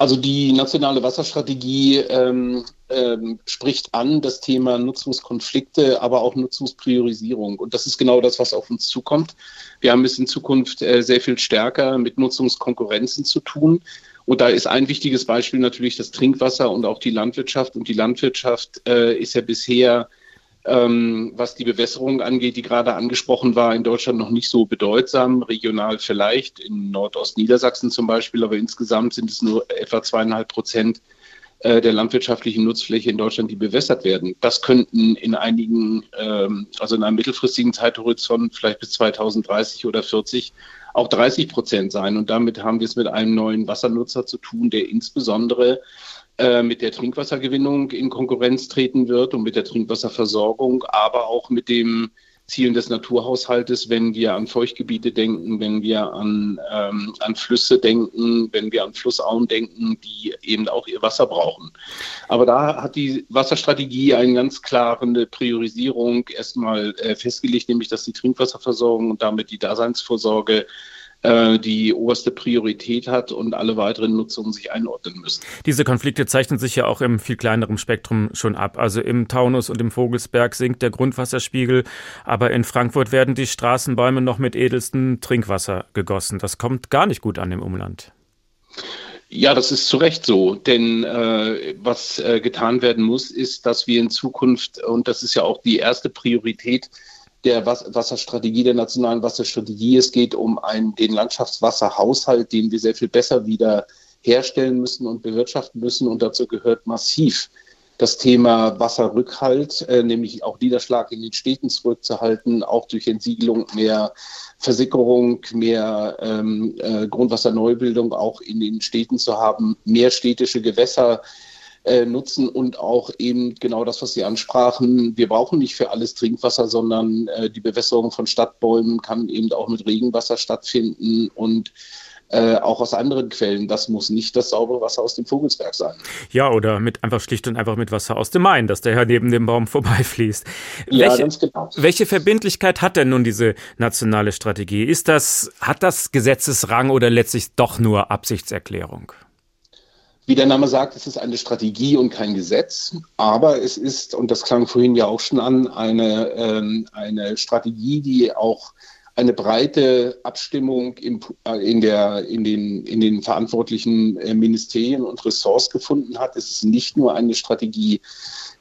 Also die nationale Wasserstrategie ähm, ähm, spricht an das Thema Nutzungskonflikte, aber auch Nutzungspriorisierung. Und das ist genau das, was auf uns zukommt. Wir haben es in Zukunft äh, sehr viel stärker mit Nutzungskonkurrenzen zu tun. Und da ist ein wichtiges Beispiel natürlich das Trinkwasser und auch die Landwirtschaft. Und die Landwirtschaft äh, ist ja bisher ähm, was die Bewässerung angeht, die gerade angesprochen war, in Deutschland noch nicht so bedeutsam, regional vielleicht, in Nordostniedersachsen zum Beispiel, aber insgesamt sind es nur etwa zweieinhalb Prozent äh, der landwirtschaftlichen Nutzfläche in Deutschland, die bewässert werden. Das könnten in einigen, ähm, also in einem mittelfristigen Zeithorizont, vielleicht bis 2030 oder 40, auch 30 Prozent sein. Und damit haben wir es mit einem neuen Wassernutzer zu tun, der insbesondere äh, mit der Trinkwassergewinnung in Konkurrenz treten wird und mit der Trinkwasserversorgung, aber auch mit dem Zielen des Naturhaushaltes, wenn wir an Feuchtgebiete denken, wenn wir an, ähm, an Flüsse denken, wenn wir an Flussauen denken, die eben auch ihr Wasser brauchen. Aber da hat die Wasserstrategie eine ganz klare Priorisierung erstmal äh, festgelegt, nämlich dass die Trinkwasserversorgung und damit die Daseinsvorsorge äh, die oberste Priorität hat und alle weiteren Nutzungen sich einordnen müssen. Diese Konflikte zeichnen sich ja auch im viel kleineren Spektrum schon ab. Also im Taunus und im Vogelsberg sinkt der Grundwasserspiegel, aber in Frankfurt werden die Straßenbäume noch mit edelstem Trinkwasser gegossen. Das kommt gar nicht gut an im Umland. Ja, das ist zu Recht so. Denn äh, was äh, getan werden muss, ist, dass wir in Zukunft, und das ist ja auch die erste Priorität, der Wasserstrategie, der nationalen Wasserstrategie. Es geht um einen, den Landschaftswasserhaushalt, den wir sehr viel besser wieder herstellen müssen und bewirtschaften müssen. Und dazu gehört massiv das Thema Wasserrückhalt, äh, nämlich auch Niederschlag in den Städten zurückzuhalten, auch durch Entsiegelung mehr Versickerung, mehr ähm, äh, Grundwasserneubildung auch in den Städten zu haben, mehr städtische Gewässer äh, nutzen und auch eben genau das, was Sie ansprachen. Wir brauchen nicht für alles Trinkwasser, sondern äh, die Bewässerung von Stadtbäumen kann eben auch mit Regenwasser stattfinden und äh, auch aus anderen Quellen. Das muss nicht das saubere Wasser aus dem Vogelsberg sein. Ja, oder mit einfach schlicht und einfach mit Wasser aus dem Main, das daher neben dem Baum vorbeifließt. Ja, welche, ganz genau. Welche Verbindlichkeit hat denn nun diese nationale Strategie? Ist das, hat das Gesetzesrang oder letztlich doch nur Absichtserklärung? Wie der Name sagt, es ist eine Strategie und kein Gesetz, aber es ist, und das klang vorhin ja auch schon an, eine, ähm, eine Strategie, die auch eine breite Abstimmung im, äh, in, der, in, den, in den verantwortlichen äh, Ministerien und Ressorts gefunden hat. Es ist nicht nur eine Strategie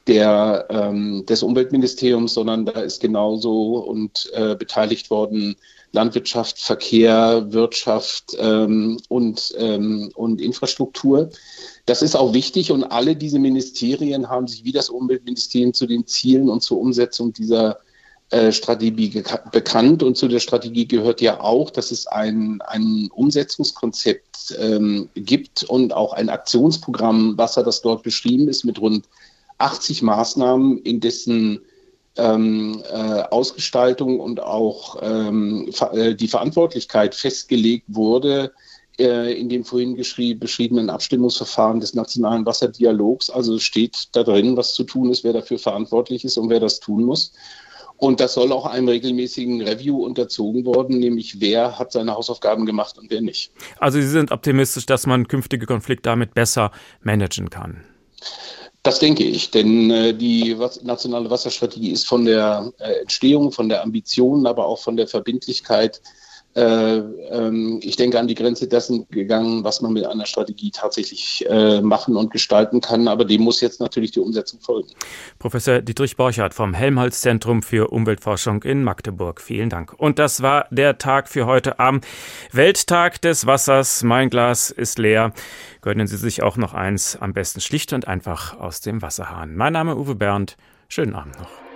der, ähm, des Umweltministeriums, sondern da ist genauso und äh, beteiligt worden Landwirtschaft, Verkehr, Wirtschaft ähm, und, ähm, und Infrastruktur. Das ist auch wichtig und alle diese Ministerien haben sich wie das Umweltministerium zu den Zielen und zur Umsetzung dieser äh, Strategie bekannt. Und zu der Strategie gehört ja auch, dass es ein, ein Umsetzungskonzept ähm, gibt und auch ein Aktionsprogramm Wasser, das dort beschrieben ist, mit rund 80 Maßnahmen, in dessen ähm, äh, Ausgestaltung und auch ähm, äh, die Verantwortlichkeit festgelegt wurde äh, in dem vorhin beschriebenen Abstimmungsverfahren des Nationalen Wasserdialogs. Also steht da drin, was zu tun ist, wer dafür verantwortlich ist und wer das tun muss. Und das soll auch einem regelmäßigen Review unterzogen worden, nämlich wer hat seine Hausaufgaben gemacht und wer nicht. Also Sie sind optimistisch, dass man künftige Konflikte damit besser managen kann. Das denke ich, denn äh, die nationale Wasserstrategie ist von der äh, Entstehung, von der Ambition, aber auch von der Verbindlichkeit äh, ähm, ich denke, an die Grenze dessen gegangen, was man mit einer Strategie tatsächlich machen und gestalten kann. Aber dem muss jetzt natürlich die Umsetzung folgen. Professor Dietrich Borchardt vom Helmholtz-Zentrum für Umweltforschung in Magdeburg. Vielen Dank. Und das war der Tag für heute am Welttag des Wassers. Mein Glas ist leer. Gönnen Sie sich auch noch eins, am besten schlicht und einfach aus dem Wasserhahn. Mein Name Uwe Bernd. Schönen Abend noch.